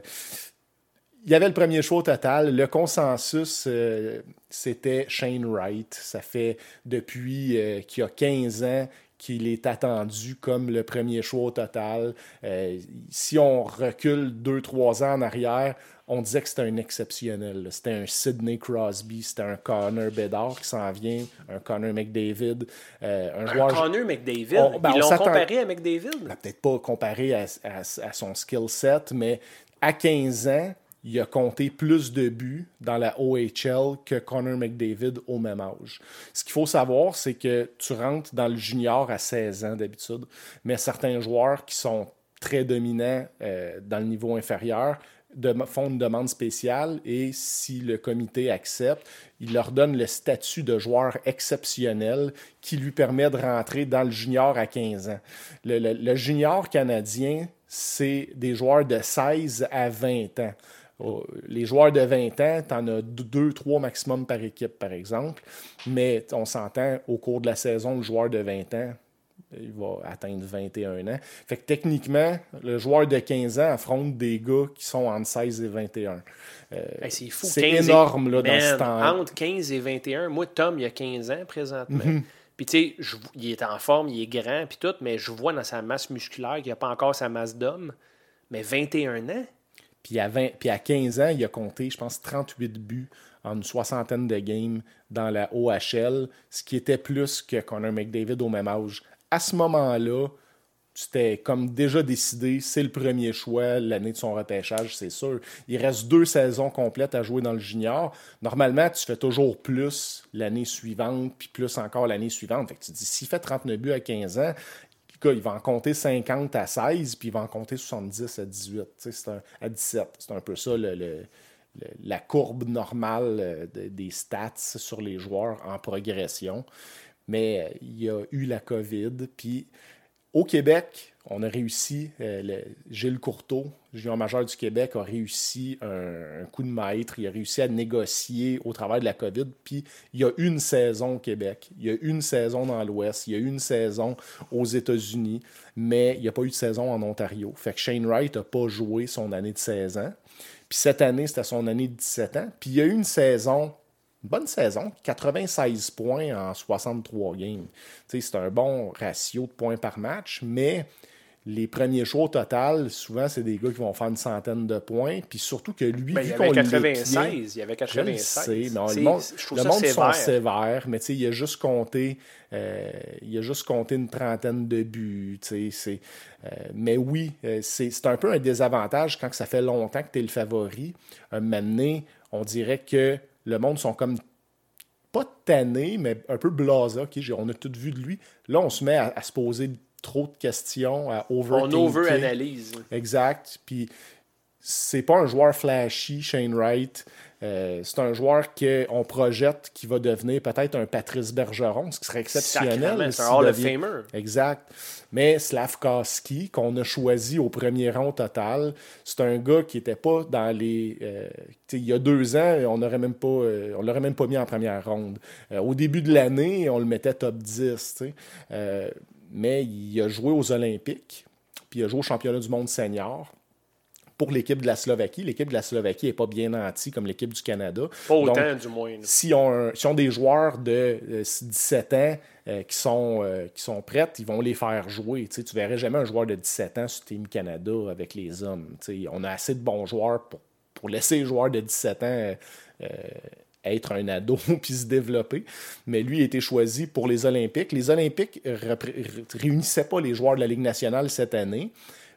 il y avait le premier choix au total. Le consensus, euh, c'était Shane Wright. Ça fait depuis euh, qu'il y a 15 ans qu'il est attendu comme le premier choix au total. Euh, si on recule 2-3 ans en arrière, on disait que c'était un exceptionnel. C'était un Sidney Crosby, c'était un Connor Bedard qui s'en vient, un Connor McDavid, euh, un, Un joueur... Connor McDavid? On- ben, Ils l'ont comparé à McDavid? ben, peut-être pas comparé à, à- à son skill set, mais à 15 ans, il a compté plus de buts dans la OHL que Connor McDavid au même âge. Ce qu'il faut savoir, c'est que tu rentres dans le junior à 16 ans d'habitude, mais certains joueurs qui sont très dominants euh, dans le niveau inférieur font une demande spéciale et si le comité accepte, il leur donne le statut de joueur exceptionnel qui lui permet de rentrer dans le junior à 15 ans. Le- le junior canadien, c'est des joueurs de 16 à 20 ans. Oh, Les joueurs de 20 ans, tu en as 2, 3 maximum par équipe, par exemple. Mais on s'entend, au cours de la saison, le joueur de 20 ans, il va atteindre 21 ans. Fait que techniquement, le joueur de 15 ans affronte des gars qui sont entre 16 et 21. Hey, c'est fou. c'est 15 et- énorme, là, dans ce temps-là. Entre 15 et 21. Moi, Tom, il a 15 ans présentement. Mhm. Puis, tu sais, il est en forme, il est grand, puis tout, mais je vois dans sa masse musculaire qu'il n'a pas encore sa masse d'homme. Mais 21 ans? Puis à, 20 puis à 15 ans, il a compté, je pense, 38 buts en une soixantaine de games dans la OHL, ce qui était plus que Connor McDavid au même âge. À ce moment-là, c'était comme déjà décidé, c'est le premier choix l'année de son repêchage, c'est sûr. Il reste deux saisons complètes à jouer dans le junior. Normalement, tu fais toujours plus l'année suivante, puis plus encore l'année suivante. Fait que tu te dis, s'il fait 39 buts à 15 ans, il va en compter 50 à 16, puis il va en compter 70 à 18, tu sais, c'est un- à 17. C'est un peu ça le- la courbe normale euh, de- des stats sur les joueurs en progression. Mais euh, il y a eu la COVID, puis au Québec, on a réussi, euh, le- Gilles Courteau, junior majeur du Québec, a réussi un, coup de maître. Il a réussi à négocier au travers de la COVID. Puis il y a une saison au Québec, il y a une saison dans l'Ouest, il y a une saison aux États-Unis, mais il n'y a pas eu de saison en Ontario. Fait que Shane Wright n'a pas joué son année de 16 ans. Puis cette année, c'était son année de 17 ans. Puis il y a eu une saison une bonne saison, 96 points en 63 games. C'est un bon ratio de points par match, mais les premiers choix au total, souvent, c'est des gars qui vont faire une centaine de points. Puis surtout que lui, Ben, vu il y avait les 96. tient- Il y avait je le 96. sais, mais on- C'est- le monde, je le monde sont sévère. sévères, mais tu sais, il a juste compté, euh, il a juste compté une trentaine de buts. c'est, euh, mais oui, euh, c'est, un peu un désavantage quand ça fait longtemps que tu es le favori. Un moment donné, on dirait que le monde sont comme pas tanné, mais un peu blasé. OK, j'ai- on a tout vu de lui. Là, on se met à, à se poser trop de questions, à On overthinker. over-analyse. Exact. Puis c'est pas un joueur flashy, Shane Wright. Euh, c'est un joueur qu'on projette qui va devenir peut-être un Patrice Bergeron, ce qui serait exceptionnel. C'est un Hall of Famer. Exact. Mais Slavkowski, qu'on a choisi au premier rang total, c'est un gars qui n'était pas dans les. euh, il y a deux ans, on n'aurait même pas, euh, on l'aurait même pas mis en première ronde. Au début de l'année, on le mettait top 10. Euh, mais il a joué aux Olympiques, puis il a joué au championnat du monde senior. pour l'équipe de la Slovaquie. L'équipe de la Slovaquie n'est pas bien nantie comme l'équipe du Canada. Pas autant, Donc, du moins. si on, si on des joueurs de euh, 17 ans euh, qui, sont, euh, qui sont prêts, ils vont les faire jouer. Tu ne verrais jamais un joueur de 17 ans sur Team Canada avec les hommes. Tu sais, on a assez de bons joueurs pour, pour laisser les joueurs de 17 ans euh, euh, être un ado (laughs) puis se développer. Mais lui a été choisi pour les Olympiques. Les Olympiques réunissaient pas les joueurs de la Ligue nationale cette année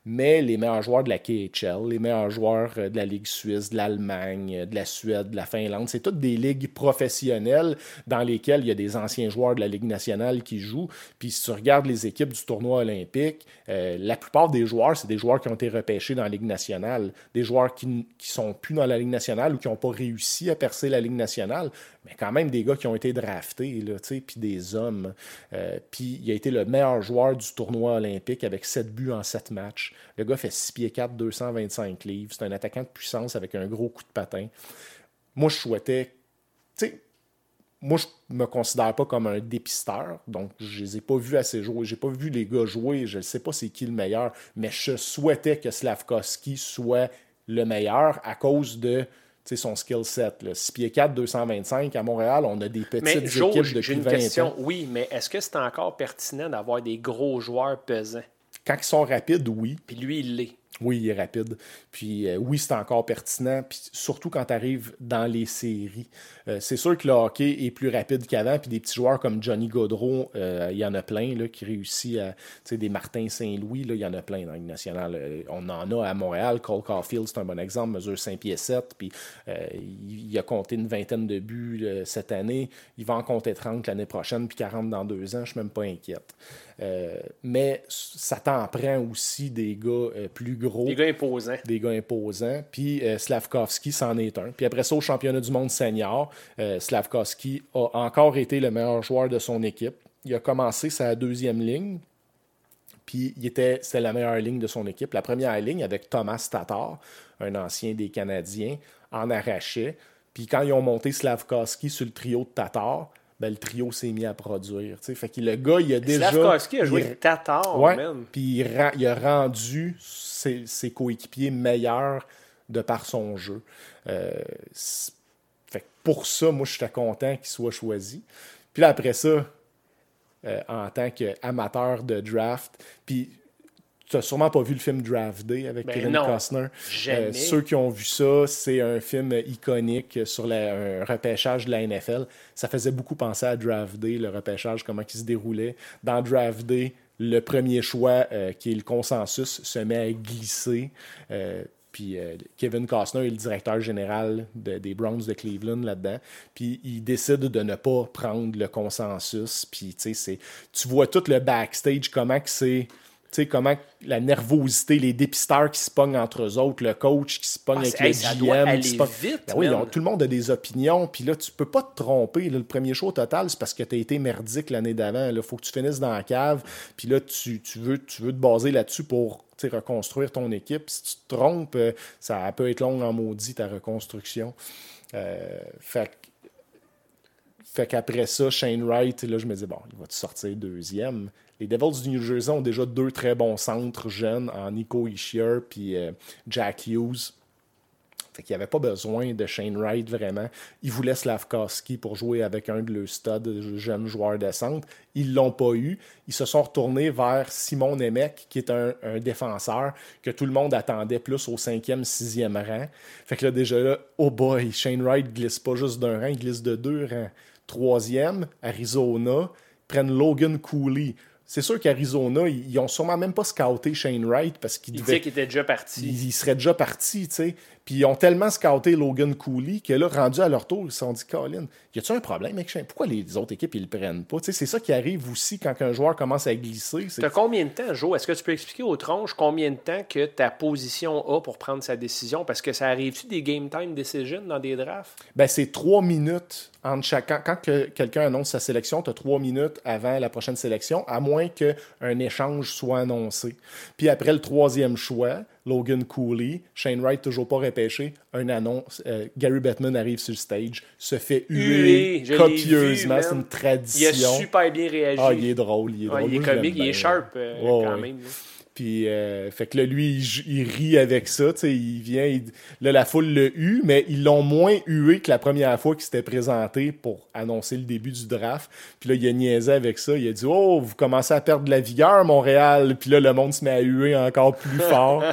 mais les meilleurs joueurs de la KHL, les meilleurs joueurs euh, de la Ligue suisse, de l'Allemagne, euh, de la Suède, de la Finlande, c'est toutes des ligues professionnelles dans lesquelles il y a des anciens joueurs de la Ligue nationale qui jouent. Puis si tu regardes les équipes du tournoi olympique, euh, la plupart des joueurs, c'est des joueurs qui ont été repêchés dans la Ligue nationale, des joueurs qui ne sont plus dans la Ligue nationale ou qui n'ont pas réussi à percer la Ligue nationale, mais quand même des gars qui ont été draftés, là, puis des hommes. Puis il a été le meilleur joueur du tournoi olympique avec 7 buts en 7 matchs. Le gars fait 6 pieds 4, 225 livres. C'est un attaquant de puissance avec un gros coup de patin. Moi, je souhaitais. Tu sais, moi, je me considère pas comme un dépisteur, donc je les ai pas vus assez jouer. J'ai pas vu les gars jouer, je ne sais pas c'est qui le meilleur, mais je souhaitais que Slavkovski soit le meilleur à cause de tu sais, son skill set. là. 6 pieds 4, 225. À Montréal, on a des petites Mais équipes j'ai depuis une 20 question. ans. Oui, mais est-ce que c'est encore pertinent d'avoir des gros joueurs pesants? Quand ils sont rapides, oui. Puis lui, il l'est. Oui, il est rapide. Puis euh, oui, c'est encore pertinent. Puis surtout quand tu arrives dans les séries. Euh, c'est sûr que le hockey est plus rapide qu'avant. Puis des petits joueurs comme Johnny Gaudreau, euh, il y en a plein là, qui réussit à. Tu sais, des Martin Saint-Louis, il y en a plein dans Ligue nationale. On en a à Montréal. Cole Caulfield, c'est un bon exemple, mesure 5 pieds 7. Puis il, a compté une vingtaine de buts cette année. Il va en compter 30 l'année prochaine, puis 40 dans deux ans. Je suis même pas inquiète. Mais ça t'en prend aussi des gars plus gros Des gars imposants. des gars imposants. Puis euh, Slavkovski, c'en est un. Puis après ça, au championnat du monde senior, euh, Slavkovski a encore été le meilleur joueur de son équipe. Il a commencé sa deuxième ligne. Puis il était, c'était la meilleure ligne de son équipe. La première ligne avec Thomas Tatar, un ancien des Canadiens, en arrachait. Puis quand ils ont monté Slavkovski sur le trio de Tatar, ben, le trio s'est mis à produire. Fait que le gars, il a déjà. Slavkovski a joué il- Tatar, Ouais. Puis il, a rendu ses, ses coéquipiers meilleurs de par son jeu. Euh, fait que pour ça, moi, j'étais content qu'il soit choisi. Puis là, après ça, euh, en tant qu'amateur de draft, puis tu n'as sûrement pas vu le film Draft Day avec Ben Kevin non, Costner. jamais. Euh, ceux qui ont vu ça, c'est un film iconique sur la- un repêchage de la NFL. Ça faisait beaucoup penser à Draft Day, le repêchage, comment il se déroulait. Dans Draft Day, le premier choix, euh, qui est le consensus, se met à glisser. Euh, puis euh, Kevin Costner est le directeur général de- des Browns de Cleveland là-dedans. Puis il décide de ne pas prendre le consensus. Puis tu vois tout le backstage, comment que c'est. Tu sais, comment la nervosité, les dépisteurs qui se pognent entre eux autres, le coach qui se pogne Ah, avec le hey, ça GM. qui se pogne- vite, Ben oui, ont- tout le monde a des opinions. Puis là, tu peux pas te tromper. là. le premier show total, c'est parce que tu as été merdique l'année d'avant. Il faut que tu finisses dans la cave. Puis là, tu, tu veux, tu veux te baser là-dessus pour reconstruire ton équipe. Si tu te trompes, euh, ça peut être long en maudit, ta reconstruction. Euh, fait fait qu'après ça, Shane Wright, là, je me dis, bon, il va te sortir deuxième. Les Devils du New Jersey ont déjà deux très bons centres jeunes en Nico Ishier puis euh, Jack Hughes. Fait qu'il n'y avait pas besoin de Shane Wright vraiment. Ils voulaient Slavkovski pour jouer avec un de leurs studs, jeunes joueurs de centre. Ils l'ont pas eu. Ils se sont retournés vers Simon Nemec, qui est un, défenseur que tout le monde attendait plus au cinquième, sixième rang. Fait que là, déjà là, oh boy, Shane Wright glisse pas juste d'un rang, il glisse de deux rangs. Troisième, Arizona, prennent Logan Cooley. C'est sûr qu'Arizona, ils, ils ont sûrement même pas scouté Shane Wright parce qu'il Il devait disait qu'il était déjà parti. il, il serait déjà parti, tu sais. Puis ils ont tellement scouté Logan Cooley que là, rendu à leur tour, ils se sont dit, Colin, y a-tu un problème avec Shane? Pourquoi les autres équipes, ils le prennent pas? Tu c'est ça qui arrive aussi quand un joueur commence à glisser. c'est- T'as combien de temps, Joe? Est-ce que tu peux expliquer aux tronches combien de temps que ta position a pour prendre sa décision? Parce que ça arrive-tu des game time decisions dans des drafts? Ben, c'est trois minutes entre chaque. Quand, quand que quelqu'un annonce sa sélection, tu as trois minutes avant la prochaine sélection, à moins qu'un échange soit annoncé. Puis après le troisième choix, Logan Cooley, Shane Wright toujours pas repêché, un annonce. euh, Gary Bettman arrive sur le stage, se fait Hué, huer copieusement. C'est une Il a tradition. super bien réagi. Ah, il est drôle. Il est, Ouais, drôle. il est comique, il est sharp euh, quand ouais. même. Puis, euh, fait que là, lui, il, il rit avec ça, tu sais, il vient, il- là, la foule l'a eu, mais ils l'ont moins hué que la première fois qu'il s'était présenté pour annoncer le début du draft. Puis là, il a niaisé avec ça, il a dit « Oh, vous commencez à perdre de la vigueur, Montréal! » Puis là, le monde se met à huer encore plus (laughs) fort.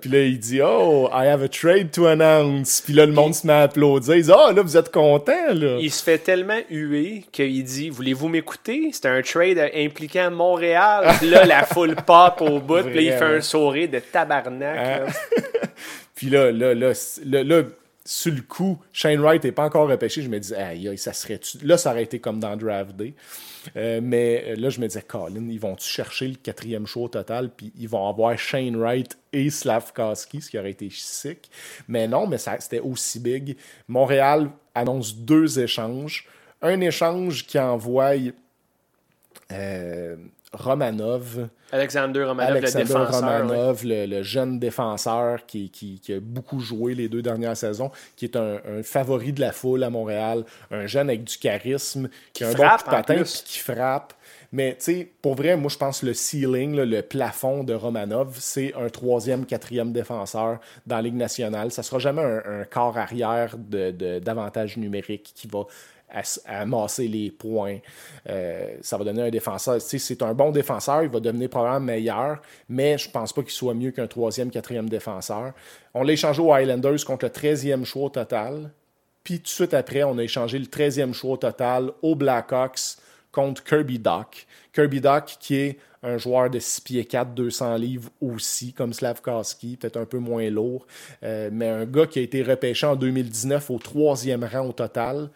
Puis là, il dit « Oh, I have a trade to announce! » Puis là, le monde se met à applaudir, il dit « Oh, là, vous êtes content, là! » Il se fait tellement huer qu'il dit Voulez-vous m'écouter? C'est un trade impliquant Montréal. Puis là, la foule pop au bout. Puis là, il fait un sourire de tabarnak. Hein? là. (laughs) Puis là, là, là, là, là, sur le coup, Shane Wright n'est pas encore repêché. Je me dis, aïe, ça serait Là, ça aurait été comme dans Draft Day. Euh, mais euh, là, je me disais, Colin, ils vont-tu chercher le quatrième show au total, puis ils vont avoir Shane Wright et Slavkowski, ce qui aurait été sick. Mais non, mais c'était aussi big. Montréal annonce deux échanges. Un échange qui envoie euh, Romanov. Alexander Romanov, Alexander le défenseur. Romanov, le, le jeune défenseur qui, qui- qui a beaucoup joué les deux dernières saisons, qui est un, un favori de la foule à Montréal, un jeune avec du charisme, qui, a un frappe, bon patin, puis qui frappe. Mais tu sais, pour vrai, moi je pense que le ceiling, là, le plafond de Romanov, c'est un troisième, quatrième défenseur dans la Ligue nationale. Ça sera jamais un, un corps arrière de- de- d'avantage numérique qui va ass- amasser les points. Euh, ça va donner un défenseur. Sais, c'est un bon défenseur, il va devenir probablement meilleur, mais je pense pas qu'il soit mieux qu'un troisième, quatrième défenseur. On l'a échangé aux Highlanders contre le 13e choix au total. Puis tout de suite après, on a échangé le 13e choix au total aux Blackhawks contre Kirby Doc. Kirby Doc, qui est un joueur de 6 pieds 4, 200 livres aussi, comme Slavkowski, peut-être un peu moins lourd, euh, mais un gars qui a été repêché en 2019 au troisième rang au total,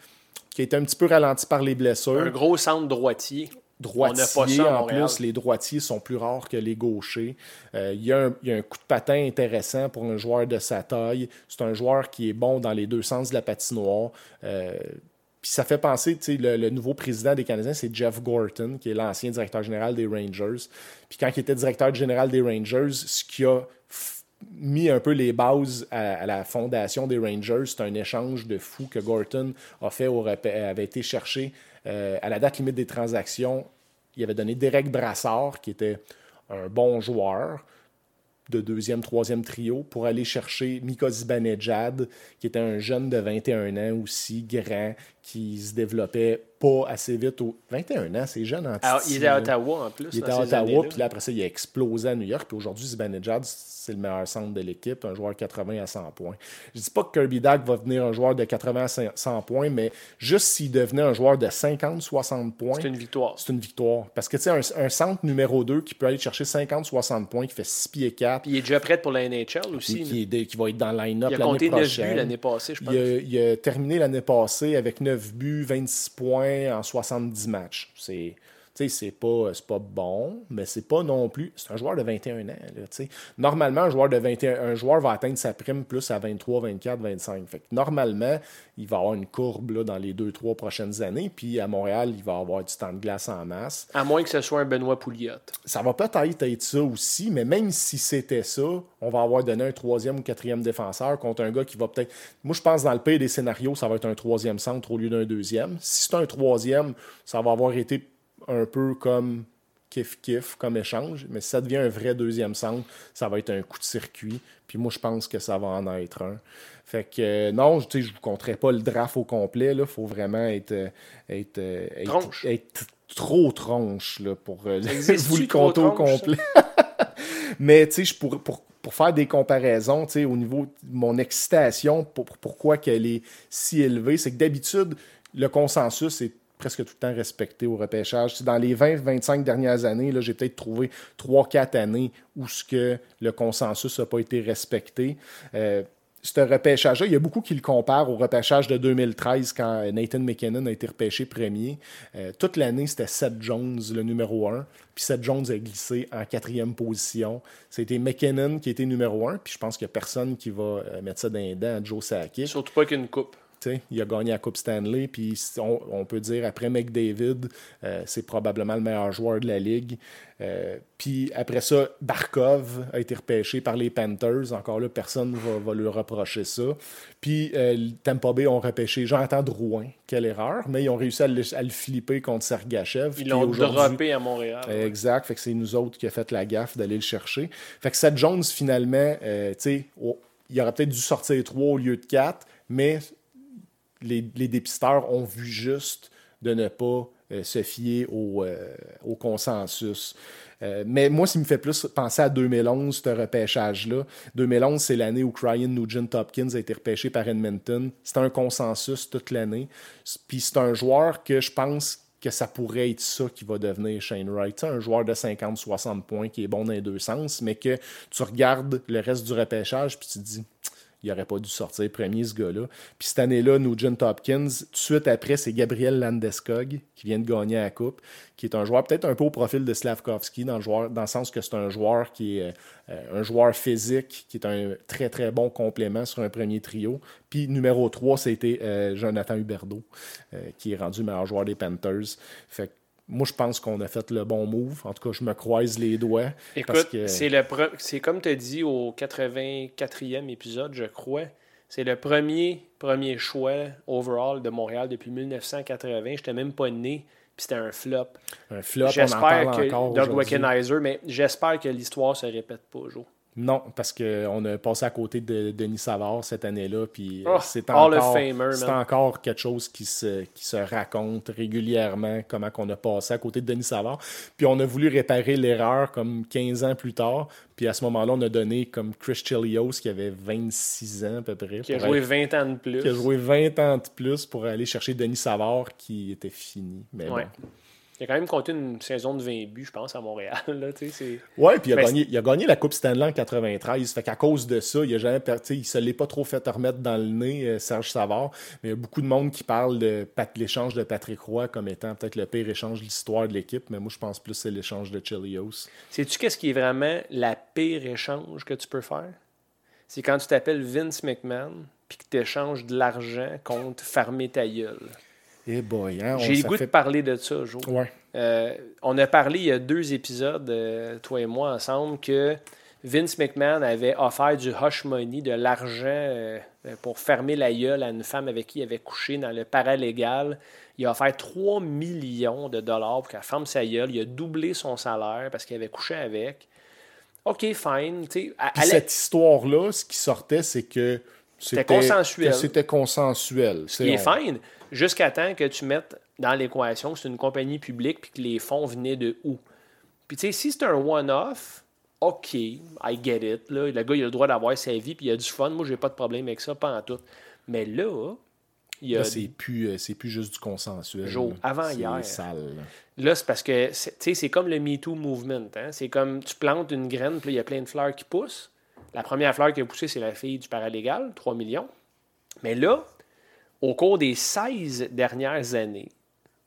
qui a été un petit peu ralenti par les blessures Un gros centre droitier. droitier. On n'a pas ça à en plus, les droitiers sont plus rares que les gauchers. Euh, il, y a un, il y a un coup de patin intéressant pour un joueur de sa taille. C'est un joueur qui est bon dans les deux sens de la patinoire. Euh, puis ça fait penser, tu sais, le, le nouveau président des Canadiens, c'est Jeff Gorton, qui est l'ancien directeur général des Rangers. Puis quand il était directeur général des Rangers, ce qui a mis un peu les bases à, la fondation des Rangers. C'est un échange de fou que Gorton a fait au avait été cherché euh, à la date limite des transactions. Il avait donné Derek Brassard, qui était un bon joueur de deuxième, troisième trio pour aller chercher Mika Zibanejad, qui était un jeune de 21 ans aussi, grand, qui se développait pas assez vite. Au... 21 ans, c'est jeune en Alors, titi, il était à. Ottawa en plus. Il était à Ottawa, puis là, après ça, il a explosé à New York. Puis aujourd'hui, Zibanejad, c'est le meilleur centre de l'équipe, un joueur 80 à 100 points. Je dis pas que Kirby Dack va devenir un joueur de 80 à 100 points, mais juste s'il devenait un joueur de 50-60 points, C'est une victoire. c'est une victoire. Parce que, tu sais, un, un centre numéro 2 qui peut aller chercher 50-60 points, qui fait 6 pieds 4, Puis il est déjà prêt pour la NHL aussi. qui, est- qui va être dans le line-up il a compté 9 prochaine. buts l'année passée, je pense. Il a, il a terminé l'année passée avec 9 buts, 26 points en 70 matchs. C'est. Sais, C'est pas, c'est pas bon, mais c'est pas non plus. C'est un joueur de 21 ans. Là, normalement, un joueur, de 21, un joueur va atteindre sa prime plus à 23, 24, 25. Fait que normalement, il va avoir une courbe là, dans les 2-3 prochaines années. Puis à Montréal, il va avoir du temps de glace en masse. À moins que ce soit un Benoît Pouliot. Ça va peut-être être ça aussi, mais même si c'était ça, on va avoir donné un troisième ou quatrième défenseur contre un gars qui va peut-être. Moi, je pense dans le pire des scénarios, ça va être un troisième centre au lieu d'un deuxième. Si c'est un troisième, ça va avoir été un peu comme kiff-kiff comme échange, mais si ça devient un vrai deuxième centre, ça va être un coup de circuit. Puis moi, je pense que ça va en être un. Fait que euh, non, je ne vous compterai pas le draft au complet. Il faut vraiment être, euh, être, euh, être, Tronche. être trop tronche là, pour euh, (laughs) vous le compter au complet. (laughs) Mais tu sais, pour, pour, pour faire des comparaisons, au niveau de mon excitation, pour, pour- pourquoi qu'elle est si élevée, c'est que d'habitude, le consensus est presque tout le temps respecté au repêchage. Dans les 20-25 dernières années, j'ai peut-être trouvé 3-4 années où que le consensus n'a pas été respecté. Euh, ce repêchage-là, il y a beaucoup qui le comparent au repêchage de 2013 quand Nathan McKinnon a été repêché premier. Euh, toute l'année, c'était Seth Jones, le numéro 1. Puis Seth Jones a glissé en quatrième position. C'était McKinnon qui était numéro 1. Puis je pense qu'il n'y a personne qui va euh, mettre ça dans les dents à Joe Sakic. Surtout pas qu'une coupe. Il a gagné la Coupe Stanley, puis on, on peut dire après McDavid, euh, c'est probablement le meilleur joueur de la ligue. Euh, puis après ça, Barkov a été repêché par les Panthers. Encore là, personne ne va, va lui reprocher ça. Puis euh, Tampa Bay ont repêché Jonathan Drouin. Quelle erreur, mais ils ont réussi à le, à le flipper contre Sergachev. Ils l'ont droppé à Montréal. ouais. Exact. Fait que c'est nous autres qui a fait la gaffe d'aller le chercher. Fait que Seth Jones, finalement, euh, tu sais, oh, il aurait peut-être dû sortir 3 au lieu de 4, mais les, dépisteurs ont vu juste de ne pas euh, se fier au, euh, consensus. Euh, mais moi, ce qui me fait plus penser à 2011, ce repêchage-là. 2011, c'est l'année où Ryan Nugent-Hopkins a été repêché par Edmonton. C'était un consensus toute l'année. Puis c'est un joueur que je pense que ça pourrait être ça qui va devenir Shane Wright. Un joueur de 50-60 points qui est bon dans les deux sens, mais que tu regardes le reste du repêchage puis tu te dis il n'aurait pas dû sortir premier, ce gars-là. Puis cette année-là, Nugent Hopkins, tout de suite après, c'est Gabriel Landeskog qui vient de gagner la Coupe, qui est un joueur peut-être un peu au profil de Slavkovski, dans le, sens que c'est un joueur qui est euh, un joueur physique, qui est un très très bon complément sur un premier trio. Puis numéro 3, c'était euh, Jonathan Huberdeau, euh, qui est rendu meilleur joueur des Panthers. Fait que moi, je pense qu'on a fait le bon move. En tout cas, je me croise les doigts. Écoute, que- c'est le pre- c'est comme tu as dit au 84e épisode, je crois. C'est le premier, premier choix overall de Montréal depuis 1980. Je n'étais même pas né, puis c'était un flop. un flop, on en J'espère parle que encore Doug. Wickenheiser, mais j'espère que l'histoire se répète pas, Joe. Non, parce qu'on a passé à côté de Denis Savard cette année-là, puis euh, Oh, c'est encore, quelque chose qui se, qui se raconte régulièrement, comment qu'on a passé à côté de Denis Savard. Puis on a voulu réparer l'erreur comme 15 ans plus tard, puis à ce moment-là, on a donné comme Chris Chelios, qui avait 26 ans à peu près, Qui a joué aller- 20 ans de plus. qui a joué 20 ans de plus pour aller chercher Denis Savard, qui était fini. Mais Ouais. bon. Il a quand même compté une saison de 20 buts, je pense, à Montréal. Là, Ouais, puis il a, Mais gagné, il a gagné la Coupe Stanley en 93. Fait qu'à cause de ça, il a jamais per- tu sais, il se l'est pas trop fait remettre dans le nez, euh, Serge Savard. Mais il y a beaucoup de monde qui parle de Pat- l'échange de Patrick Roy comme étant peut-être le pire échange de l'histoire de l'équipe. Mais moi, je pense plus que c'est l'échange de Chelios. Sais-tu qu'est-ce qui est vraiment la pire échange que tu peux faire? C'est quand tu t'appelles Vince McMahon puis que tu échanges de l'argent contre fermer ta gueule. Eh boy, hein, J'ai le goût fait- de parler de ça, Joe. Ouais. Euh, on a parlé il y a deux épisodes, euh, toi et moi, ensemble, que Vince McMahon avait offert du hush money, de l'argent euh, pour fermer la gueule à une femme avec qui il avait couché dans le paralégal. Il a offert 3 millions de dollars pour qu'elle ferme sa gueule. Il a doublé son salaire parce qu'il avait couché avec. OK, fine. à- cette histoire-là, ce qui sortait, c'est que c'était consensuel. C'était consensuel. Ce qui est fine, jusqu'à temps que tu mettes dans l'équation que c'est une compagnie publique puis que les fonds venaient de où. Puis tu sais, si c'est un one-off, OK, I get it. Là. Le gars, il a le droit d'avoir sa vie puis il a du fun. Moi, j'ai pas de problème avec ça, pas en tout. Mais là, il y a... Là, c'est plus, euh, c'est plus juste du consensuel. Là. avant C'est hier. sale. Là, c'est parce que c'est tu sais, c'est comme le MeToo movement. Hein? C'est comme tu plantes une graine, puis il y a plein de fleurs qui poussent. La première fleur qui a poussé, c'est la fille du paralégal, 3 millions. Mais là, au cours des 16 dernières années,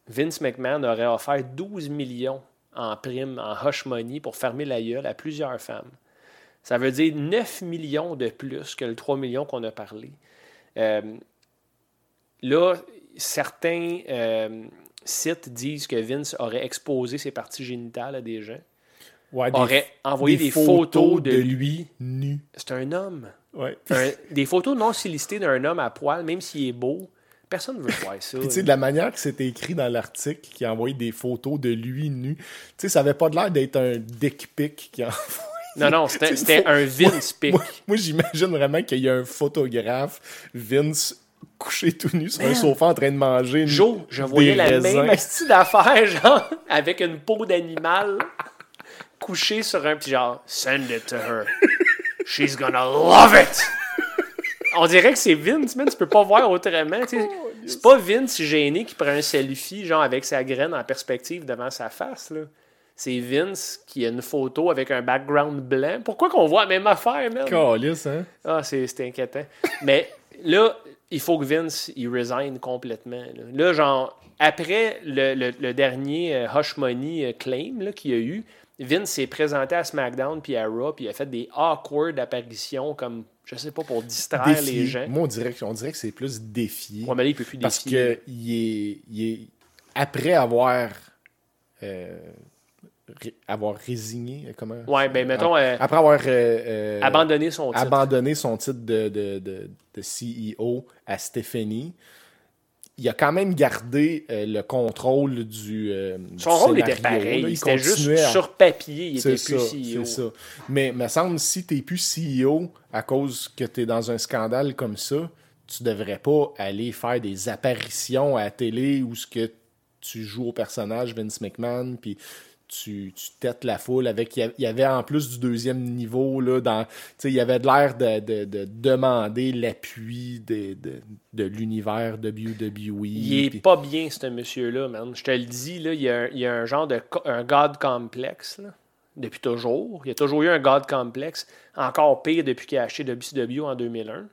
Vince McMahon aurait offert 12 millions en prime, en hush money, pour fermer la gueule à plusieurs femmes. Ça veut dire 9 millions de plus que le 3 millions qu'on a parlé. Euh, là, certains euh, sites disent que Vince aurait exposé ses parties génitales à des gens, Ouais, des- aurait envoyé des, photos, de, lui nu. C'est un homme. Ouais. Un- des photos non sollicitées d'un homme à poil, même s'il est beau, personne ne veut voir ça. Puis, tu sais, de la manière que c'était écrit dans l'article, qui a envoyé des photos de lui nu, tu sais, ça avait pas l'air d'être un dick pic qui a non, non, c'était un Vince pic. Moi, moi, j'imagine vraiment qu'il y a un photographe, Vince, couché tout nu sur un sofa en train de manger. une- Joe, je voyais la raisins. même style d'affaire, genre, avec une peau d'animal, couché sur un petit genre, send it to her. She's gonna love it! On dirait que c'est Vince, man, tu peux pas voir autrement. sais. C'est pas Vince gêné qui prend un selfie, genre, avec sa graine en perspective devant sa face, là. C'est Vince qui a une photo avec un background blanc. Pourquoi qu'on voit la même affaire, man? Calisse, hein? Ah, c'est inquiétant. Mais là, il faut que Vince, il resigne complètement. Là, Là, genre, après le, le- le dernier euh, Hush Money euh, claim là, qu'il y a eu, Vince s'est présenté à SmackDown puis à Raw, puis il a fait des awkward apparitions comme Je sais pas, pour distraire les gens. Moi, on dirait, que- on dirait que c'est plus défier. Ouais, mais là, il peut plus parce défier. que il est, il est- après avoir euh, ré- avoir résigné, comment Ouais, ben mettons, euh, après avoir euh, euh, abandonner son titre. abandonné son titre de, de, de, de CEO à Stéphanie, il a quand même gardé euh, le contrôle du. euh, Son du rôle était pareil. là. Il C'était juste à- sur papier, il était c'est plus ça, CEO. c'est ça. Mais me semble si tu n'es plus CEO à cause que tu es dans un scandale comme ça, tu devrais pas aller faire des apparitions à la télé où ce que tu joues au personnage Vince McMahon puis tu, tu têtes la foule avec il y avait en plus du deuxième niveau là dans il y avait de l'air de, de- de demander l'appui de, de, de l'univers WWE Il est pas bien, ce monsieur-là, man. Je te le dis, là, il, y a un, il y a un genre de un God complexe, là, depuis toujours. Il y a toujours eu un God complexe, encore pire depuis qu'il a acheté WCW en 2001.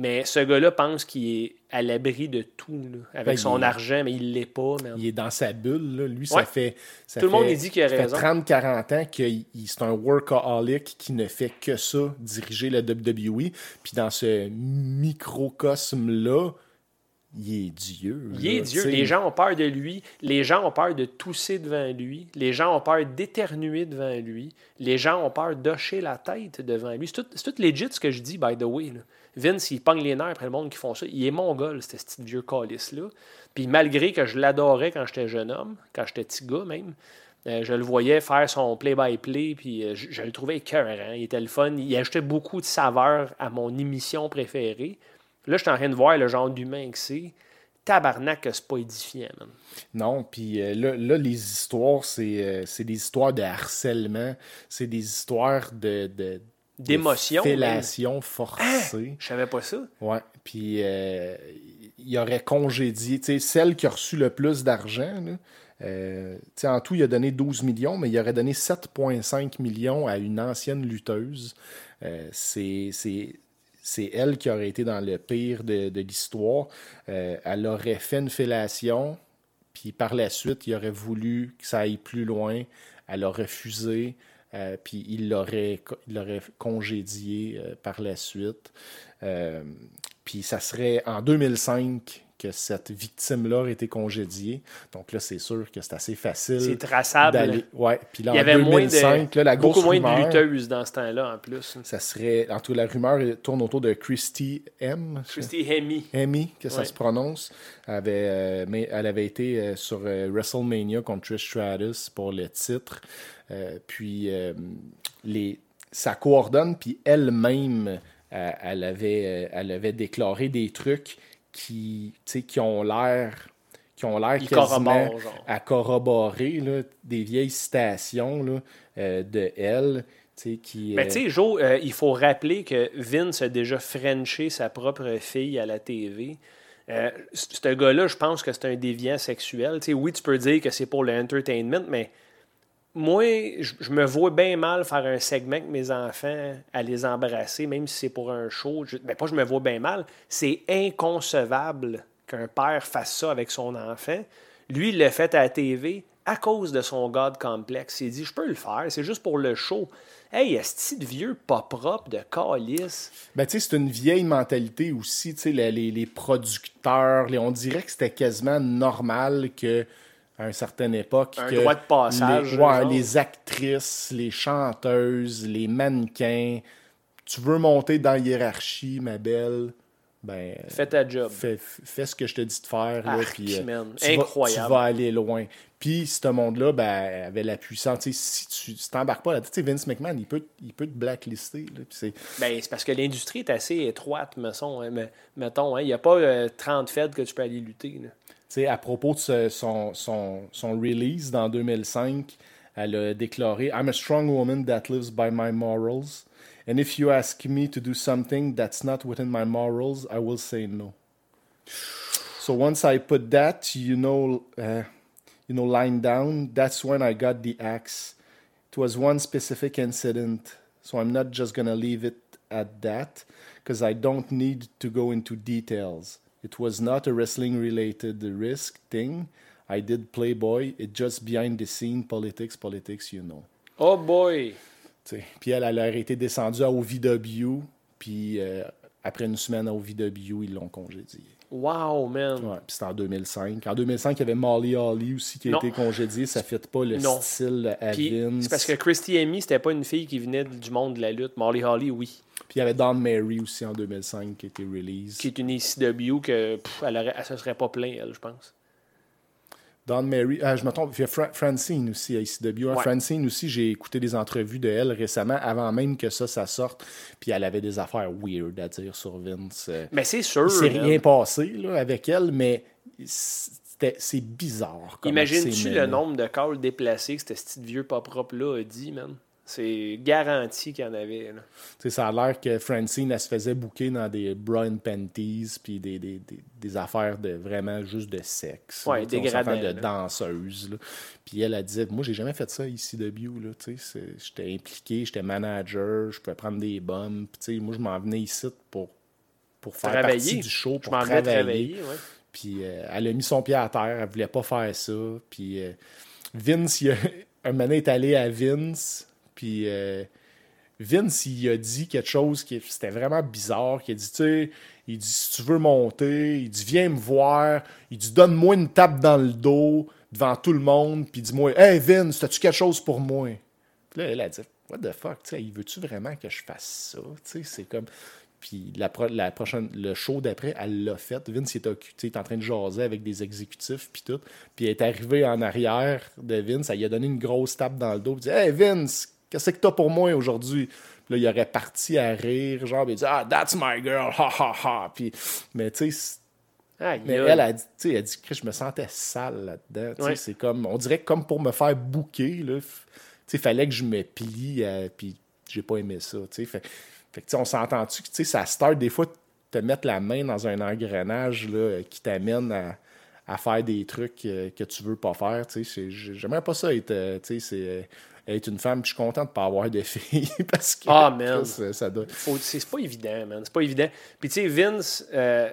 Mais ce gars-là pense qu'il est à l'abri de tout, là, avec Ben, son il argent, mais il l'est pas, il est dans sa bulle. Là. Lui, Ouais. ça fait. ça Tout le monde, il dit qu'il a raison. 30-40 ans qu'il il- c'est un workaholic qui ne fait que ça, diriger le WWE. Puis dans ce microcosme-là, il est Dieu. Il est là, Dieu. Les gens ont peur de lui. Les gens ont peur de tousser devant lui. Les gens ont peur d'éternuer devant lui. Les gens ont peur d'hocher la tête devant lui. C'est tout, tout legit ce que je dis, by the way. là. Vince, il pogne les nerfs après le monde qui font ça. Il est mongol, ce petit vieux calice-là. Puis malgré que je l'adorais quand j'étais jeune homme, quand j'étais petit gars même, euh, je le voyais faire son play-by-play, puis euh, je, je le trouvais écœurant. Il était le fun. Il ajoutait beaucoup de saveur à mon émission préférée. Là, je suis en train de voir le genre d'humain que c'est. Tabarnak, c'est pas édifiant, man. Non, puis euh, là, là, les histoires, c'est des histoires de harcèlement, c'est des histoires de D'émotion. Fellation forcée. Je savais pas ça. Ouais, puis euh, il aurait congédié, tu sais, celle qui a reçu le plus d'argent, euh, en tout, il a donné 12 millions, mais il aurait donné 7,5 millions à une ancienne lutteuse. Euh, c'est c'est- elle qui aurait été dans le pire de, de l'histoire. Elle aurait fait une fellation, puis par la suite, il aurait voulu que ça aille plus loin. Elle a refusé, euh, puis il l'aurait congédié euh, par la suite. Euh, puis ça serait en 2005 que cette victime-là aurait été congédiée. Donc là, c'est sûr que c'est assez facile. C'est traçable. Ouais, puis là, Il y en avait moins 2005, de, là, la beaucoup moins de lutteuses dans ce temps-là, en plus. ça serait, en tout cas, la rumeur tourne autour de Christy M. Christy Hemme. Amy, que ça se prononce, avait, euh, mais elle avait été euh, sur euh, WrestleMania contre Trish Stratus pour le titre. Euh, puis euh, les, ça coordonne, puis elle-même, elle, avait, elle avait déclaré des trucs qui, qui ont l'air qui ont l'air quasiment à corroborer là, des vieilles citations là, euh, de elle. tu sais, Qui, Mais euh, tu sais, Joe, euh, il faut rappeler que Vince a déjà frenché sa propre fille à la TV. Ce gars-là, je pense que c'est un déviant sexuel. Oui, tu peux dire que c'est pour l'entertainment, mais moi, je, me vois bien mal faire un segment avec mes enfants à les embrasser, même si c'est pour un show. Je, ben, pas je me vois bien mal. C'est inconcevable qu'un père fasse ça avec son enfant. Lui, il l'a fait à la TV à cause de son God complexe. Il dit, je peux le faire, c'est juste pour le show. Hey, est-ce de vieux pas propre de calice? Ben, tu sais, c'est une vieille mentalité aussi. Tu sais, les, producteurs, on dirait que c'était quasiment normal que à une certaine époque. Un que droit de passage, Les, ouais, les actrices, les chanteuses, les mannequins. Tu veux monter dans la hiérarchie, ma belle? Ben, Fais ta job. fais, fais ce que je te dis de faire. Là, Arc, euh, man. tu vas- Incroyable. tu vas aller loin. Puis, ce monde-là ben, avait la puissance. Si tu t'embarques pas là-dedans, tu sais, Vince McMahon, il peut, il peut te blacklister. là, c'est- Ben, c'est parce que l'industrie est assez étroite, mettons. hein, mais- mettons hein. Il n'y a pas euh, 30 feds que tu peux aller lutter. là. À propos de son, release dans 2005, elle a déclaré I'm a strong woman that lives by my morals. And if you ask me to do something that's not within my morals, I will say no. So once I put that, you know, uh, you know, line down, that's when I got the axe. It was one specific incident, so I'm not just gonna leave it at that, because I don't need to go into details. It was not a wrestling related risk thing. I did Playboy. It just behind the scene politics, politics, you know. Oh boy! Puis elle, elle aurait été descendue à OVW puis euh, après une semaine au VW, ils l'ont congédié. Wow, man. Ouais, puis c'était en 2005. En 2005, il y avait Molly Holly aussi qui a Non. été congédiée. Ça ne fit pas le Non. style à c'est parce que Christy Amy, c'était pas une fille qui venait du monde de la lutte. Molly Holly, oui. Puis il y avait Don Mary aussi en 2005 qui a été release. Qui est une ECW que pff, elle, aurait, elle se serait pas plaint, elle, je pense. Don Mary, ah, je me trompe, il y a Fra- Francine aussi à ICW. Hein, Ouais. Francine aussi, j'ai écouté des entrevues de elle récemment, avant même que ça, ça sorte. Puis elle avait des affaires weird à dire sur Vince. Euh, Mais c'est sûr. Man. rien passé là, avec elle, mais c'est bizarre. c'est mêlé. le nombre de calls déplacés que ce petit vieux pas propre-là a dit, man? C'est garanti qu'il y en avait. Là. Ça a l'air que Francine, elle se faisait bouquer dans des Brian Panties, puis des, des, des, des affaires de vraiment juste de sexe. Ouais, s'entend de danseuse. Puis elle, elle disait, moi, j'ai jamais fait ça ici de Bio. J'étais impliqué, j'étais manager, je pouvais prendre des bombes. Moi, je m'en venais ici pour, pour faire Travailler. partie du show, Je pour m'en vais travailler. travailler, ouais. Puis euh, elle a mis son pied à terre, elle voulait pas faire ça. Puis euh, Vince, il a, (laughs) un moment est allé à Vince, puis euh, Vince, il a dit quelque chose qui c'était vraiment bizarre, qui a dit, tu sais, il dit, si tu veux monter, il dit, viens me voir, il dit, donne-moi une tape dans le dos devant tout le monde, puis dis-moi, hey Vince, as-tu quelque chose pour moi? Puis là, elle a dit, what the fuck, tu sais, veut-tu vraiment que je fasse ça? Tu sais, c'est comme... Puis la, pro- la prochaine, le show d'après, elle l'a fait. Vince il est, occu- tu sais, il est en train de jaser avec des exécutifs, puis tout. Puis elle est arrivée en arrière de Vince, elle lui a donné une grosse tape dans le dos, puis dit Hey Vince, qu'est-ce que t'as pour moi aujourd'hui? Puis là, il aurait parti à rire, genre, il dit Ah, that's my girl, ha ha ha. Puis, mais tu sais, mais elle a dit, elle a dit que je me sentais sale là-dedans. Ouais. C'est comme, on dirait que comme pour me faire bouquer, là, f- tu sais, fallait que je me plie, euh, puis j'ai pas aimé ça. tu sais. Fait, fait que, on s'entend-tu que tu sais, ça start des fois de te mettre la main dans un engrenage là, euh, qui t'amène à, à faire des trucs euh, que tu veux pas faire. J'aimerais pas ça être, euh, tu sais, c'est, être une femme, puis je suis content de pas avoir de filles (laughs) parce que Ah, man. ça, ça doit. C'est pas évident, man. C'est pas évident. Puis, tu sais, Vince, euh,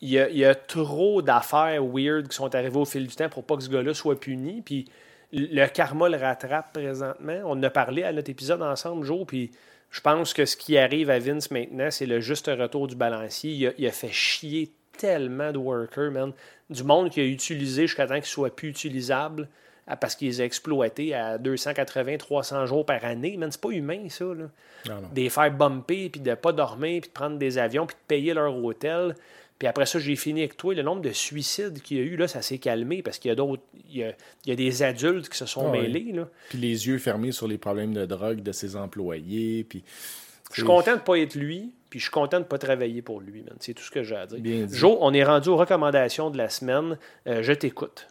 il y, a, y a trop d'affaires weird qui sont arrivées au fil du temps pour pas que ce gars-là soit puni. Puis, le karma le rattrape présentement. On en a parlé à notre épisode ensemble, Joe. Puis, je pense que ce qui arrive à Vince maintenant, c'est le juste retour du balancier. Il a, il a fait chier tellement de workers, man. Du monde qu'il a utilisé jusqu'à temps qu'il soit plus utilisable parce qu'il les a exploités à 280, 300 jours par année. Man, c'est pas humain, ça, là Non, non. de les faire bumper, puis de pas dormir, puis de prendre des avions, puis de payer leur hôtel. Puis après ça, j'ai fini avec toi. Le nombre de suicides qu'il y a eu, là, ça s'est calmé parce qu'il y a d'autres. Il y a, il y a des adultes qui se sont Ah mêlés. Là. Puis les yeux fermés sur les problèmes de drogue de ses employés. Puis, Je suis content de ne pas être lui, puis je suis content de ne pas travailler pour lui, man. C'est tout ce que j'ai à dire. Bien dit. Joe, on est rendu aux recommandations de la semaine. Euh, je t'écoute.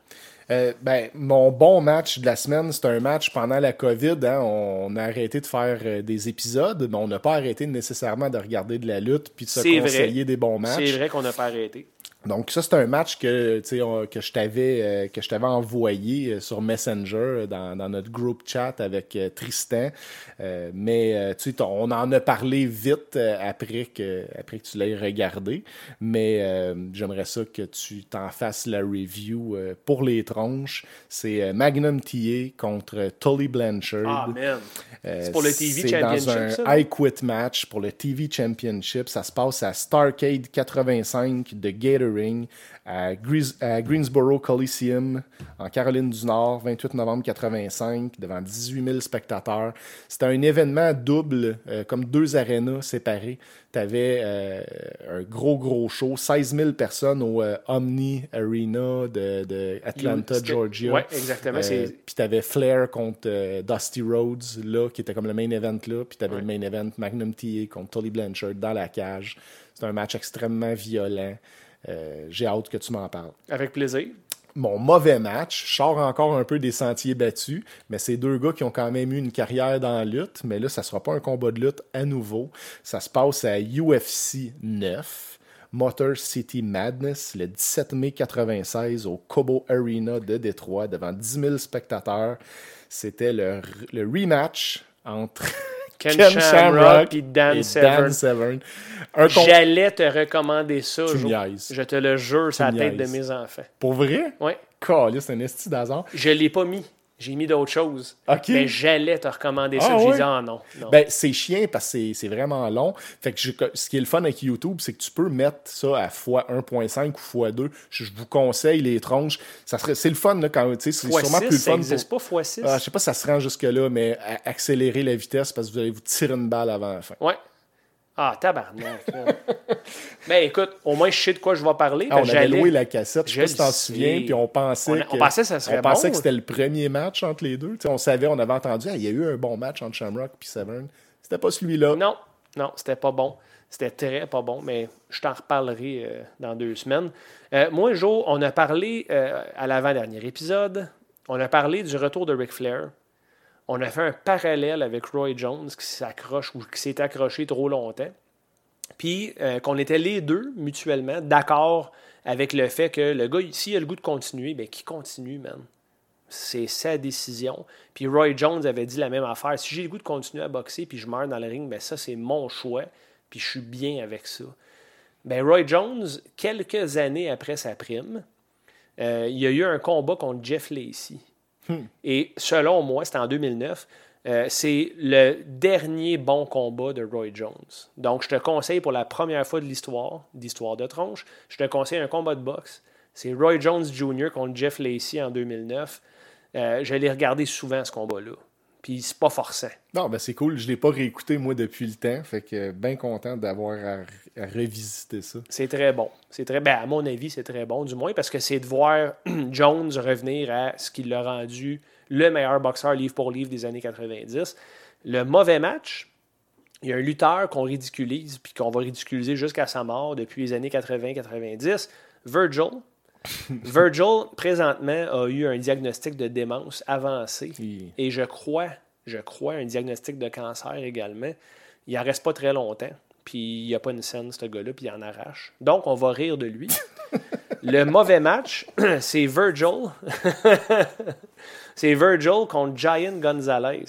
Euh, ben, mon bon match de la semaine, c'est un match pendant la COVID. hein. on a arrêté de faire euh, des épisodes, mais on n'a pas arrêté nécessairement de regarder de la lutte puis de se vrai. conseiller des bons matchs. C'est vrai qu'on n'a pas arrêté. Donc ça, c'est un match que, on- que je t'avais euh, que je t'avais envoyé euh, sur Messenger euh, dans, dans notre group chat avec euh, Tristan. Euh, mais tu on en a parlé vite après que après que tu l'aies regardé. Mais j'aimerais ça que tu t'en fasses la review pour les tronches. C'est Magnum TA contre Tully Blanchard. Ah, man. C'est pour le TV c'est Championship, dans un ça, I Quit match pour le TV Championship. Ça se passe à Starcade 85 de À, Greensboro Coliseum en Caroline du Nord, 28 novembre 85, devant 18 000 spectateurs. C'était un événement double, euh, comme deux arénas séparés. Tu avais un gros, gros show, 16 000 personnes au euh, Omni Arena de, de Atlanta, C'était- Georgia. Ouais, exactement. Euh, puis t'avais Flair contre euh, Dusty Rhodes, là, qui était comme le main event là. Puis t'avais Ouais. le main event Magnum TA contre Tully Blanchard dans la cage. C'est un match extrêmement violent. Euh, J'ai hâte que tu m'en parles. Avec plaisir. Mon mauvais match, je sors encore un peu des sentiers battus, mais c'est deux gars qui ont quand même eu une carrière dans la lutte, mais là, ça sera pas un combat de lutte à nouveau. Ça se passe à UFC 9. Motor City Madness le 17 mai 96 au Cobo Arena de Détroit devant 10 000 spectateurs. C'était le, le rematch entre Ken, Ken Shamrock et Dan et Severn. Dan J'allais te recommander ça. Tu. Je te le jure, c'est la tête de mes enfants. Pour vrai? Caliste, c'est un esti d'hasard. Je l'ai pas mis. J'ai mis d'autres choses. Mais j'allais te recommander ça. Ah, J'ai dit, ah non. non. Ben, c'est chiant parce que c'est- vraiment long. Fait que je- ce qui est le fun avec YouTube, c'est que tu peux mettre ça à x1.5 ou x2. Je, je vous conseille les tronches. Ça serait, c'est le fun, là, quand, tu sais, c'est sûrement 6, plus le ça fun. n'existe pour- pas, x6. Ah, je sais pas si ça se rend jusque-là, mais accélérer la vitesse parce que vous allez vous tirer une balle avant la fin. Ouais. Ah, tabarnak. ben (laughs) écoute, au moins je sais de quoi je vais parler. Ah, on avait loué la cassette, je sais Je pas si t'en souviens, puis on pensait On- que, on pensait que ça serait on pensait bon. que c'était le premier match entre les deux. On savait, on avait entendu, Ah, il y a eu un bon match entre Shamrock et Severn. C'était pas celui-là. Non, non, c'était pas bon. C'était très pas bon, mais je t'en reparlerai euh, dans deux semaines. Euh, moi, Joe, on a parlé euh, à l'avant-dernier épisode, on a parlé du retour de Ric Flair. On a fait un parallèle avec Roy Jones qui s'accroche ou qui s'est accroché trop longtemps. Puis euh, qu'on était les deux mutuellement d'accord avec le fait que le gars, s'il a le goût de continuer, ben qu'il continue, man. C'est sa décision. Puis Roy Jones avait dit la même affaire. Si j'ai le goût de continuer à boxer puis je meurs dans le ring, ben ça, c'est mon choix. Puis je suis bien avec ça. Ben Roy Jones, quelques années après sa prime, euh, il y a eu un combat contre Jeff Lacey. Et selon moi, c'était en 2009. euh, c'est le dernier bon combat de Roy Jones. Donc, je te conseille pour la première fois de l'histoire, d'histoire de tronche, je te conseille un combat de boxe. C'est Roy Jones Jr. contre Jeff Lacey en 2009. Euh, je l'ai regardé souvent, ce combat-là. Puis, c'est pas forçant. Non, ben c'est cool. Je l'ai pas réécouté, moi, depuis le temps. Fait que bien content d'avoir à, à revisiter ça. C'est très bon. C'est très, ben, à mon avis, c'est très bon, du moins, parce que c'est de voir (clears throat) Jones revenir à ce qui l'a rendu le meilleur boxeur livre pour livre des années 90. Le mauvais match, il y a un lutteur qu'on ridiculise, puis qu'on va ridiculiser jusqu'à sa mort depuis les années 80-90, Virgil. (laughs) Virgil, présentement, a eu un diagnostic de démence avancé. Il- Et je crois, je crois, un diagnostic de cancer également. Il en reste pas très longtemps. Puis il n'y a pas une scène, ce gars-là, puis il en arrache. Donc, on va rire de lui. (laughs) Le mauvais match, (clears throat) c'est Virgil. (laughs) c'est Virgil contre Giant Gonzalez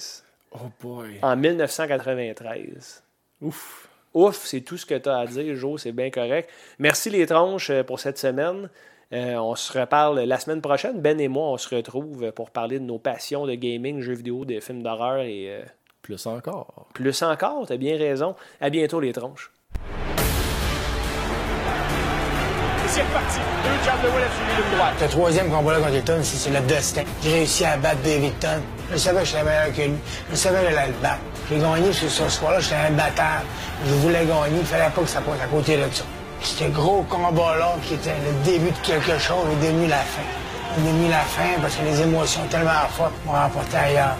Oh boy. en 1993. Ouf. Ouf, c'est tout ce que tu as à dire, Joe, c'est bien correct. Merci les tronches euh, pour cette semaine. Euh, on se reparle la semaine prochaine. Ben et moi, on se retrouve pour parler de nos passions de gaming, jeux vidéo, des films d'horreur et euh, Plus encore. plus encore. T'as bien raison. À bientôt les tronches. C'est reparti. Deux jambes de Will suivi d'une droite. Le troisième combat-là contre Hilton, c'est c'est le destin. J'ai réussi à battre David Ton. Je savais que j'étais meilleur que lui. Je savais que j'allais le battre. J'ai gagné sur ce soir-là, j'étais un bâtard. Je voulais gagner, il fallait pas que ça passe à côté de ça. Ce gros combat-là, qui était le début de quelque chose, est devenu la fin. Est devenu la fin parce que les émotions tellement fortes m'ont remporté ailleurs.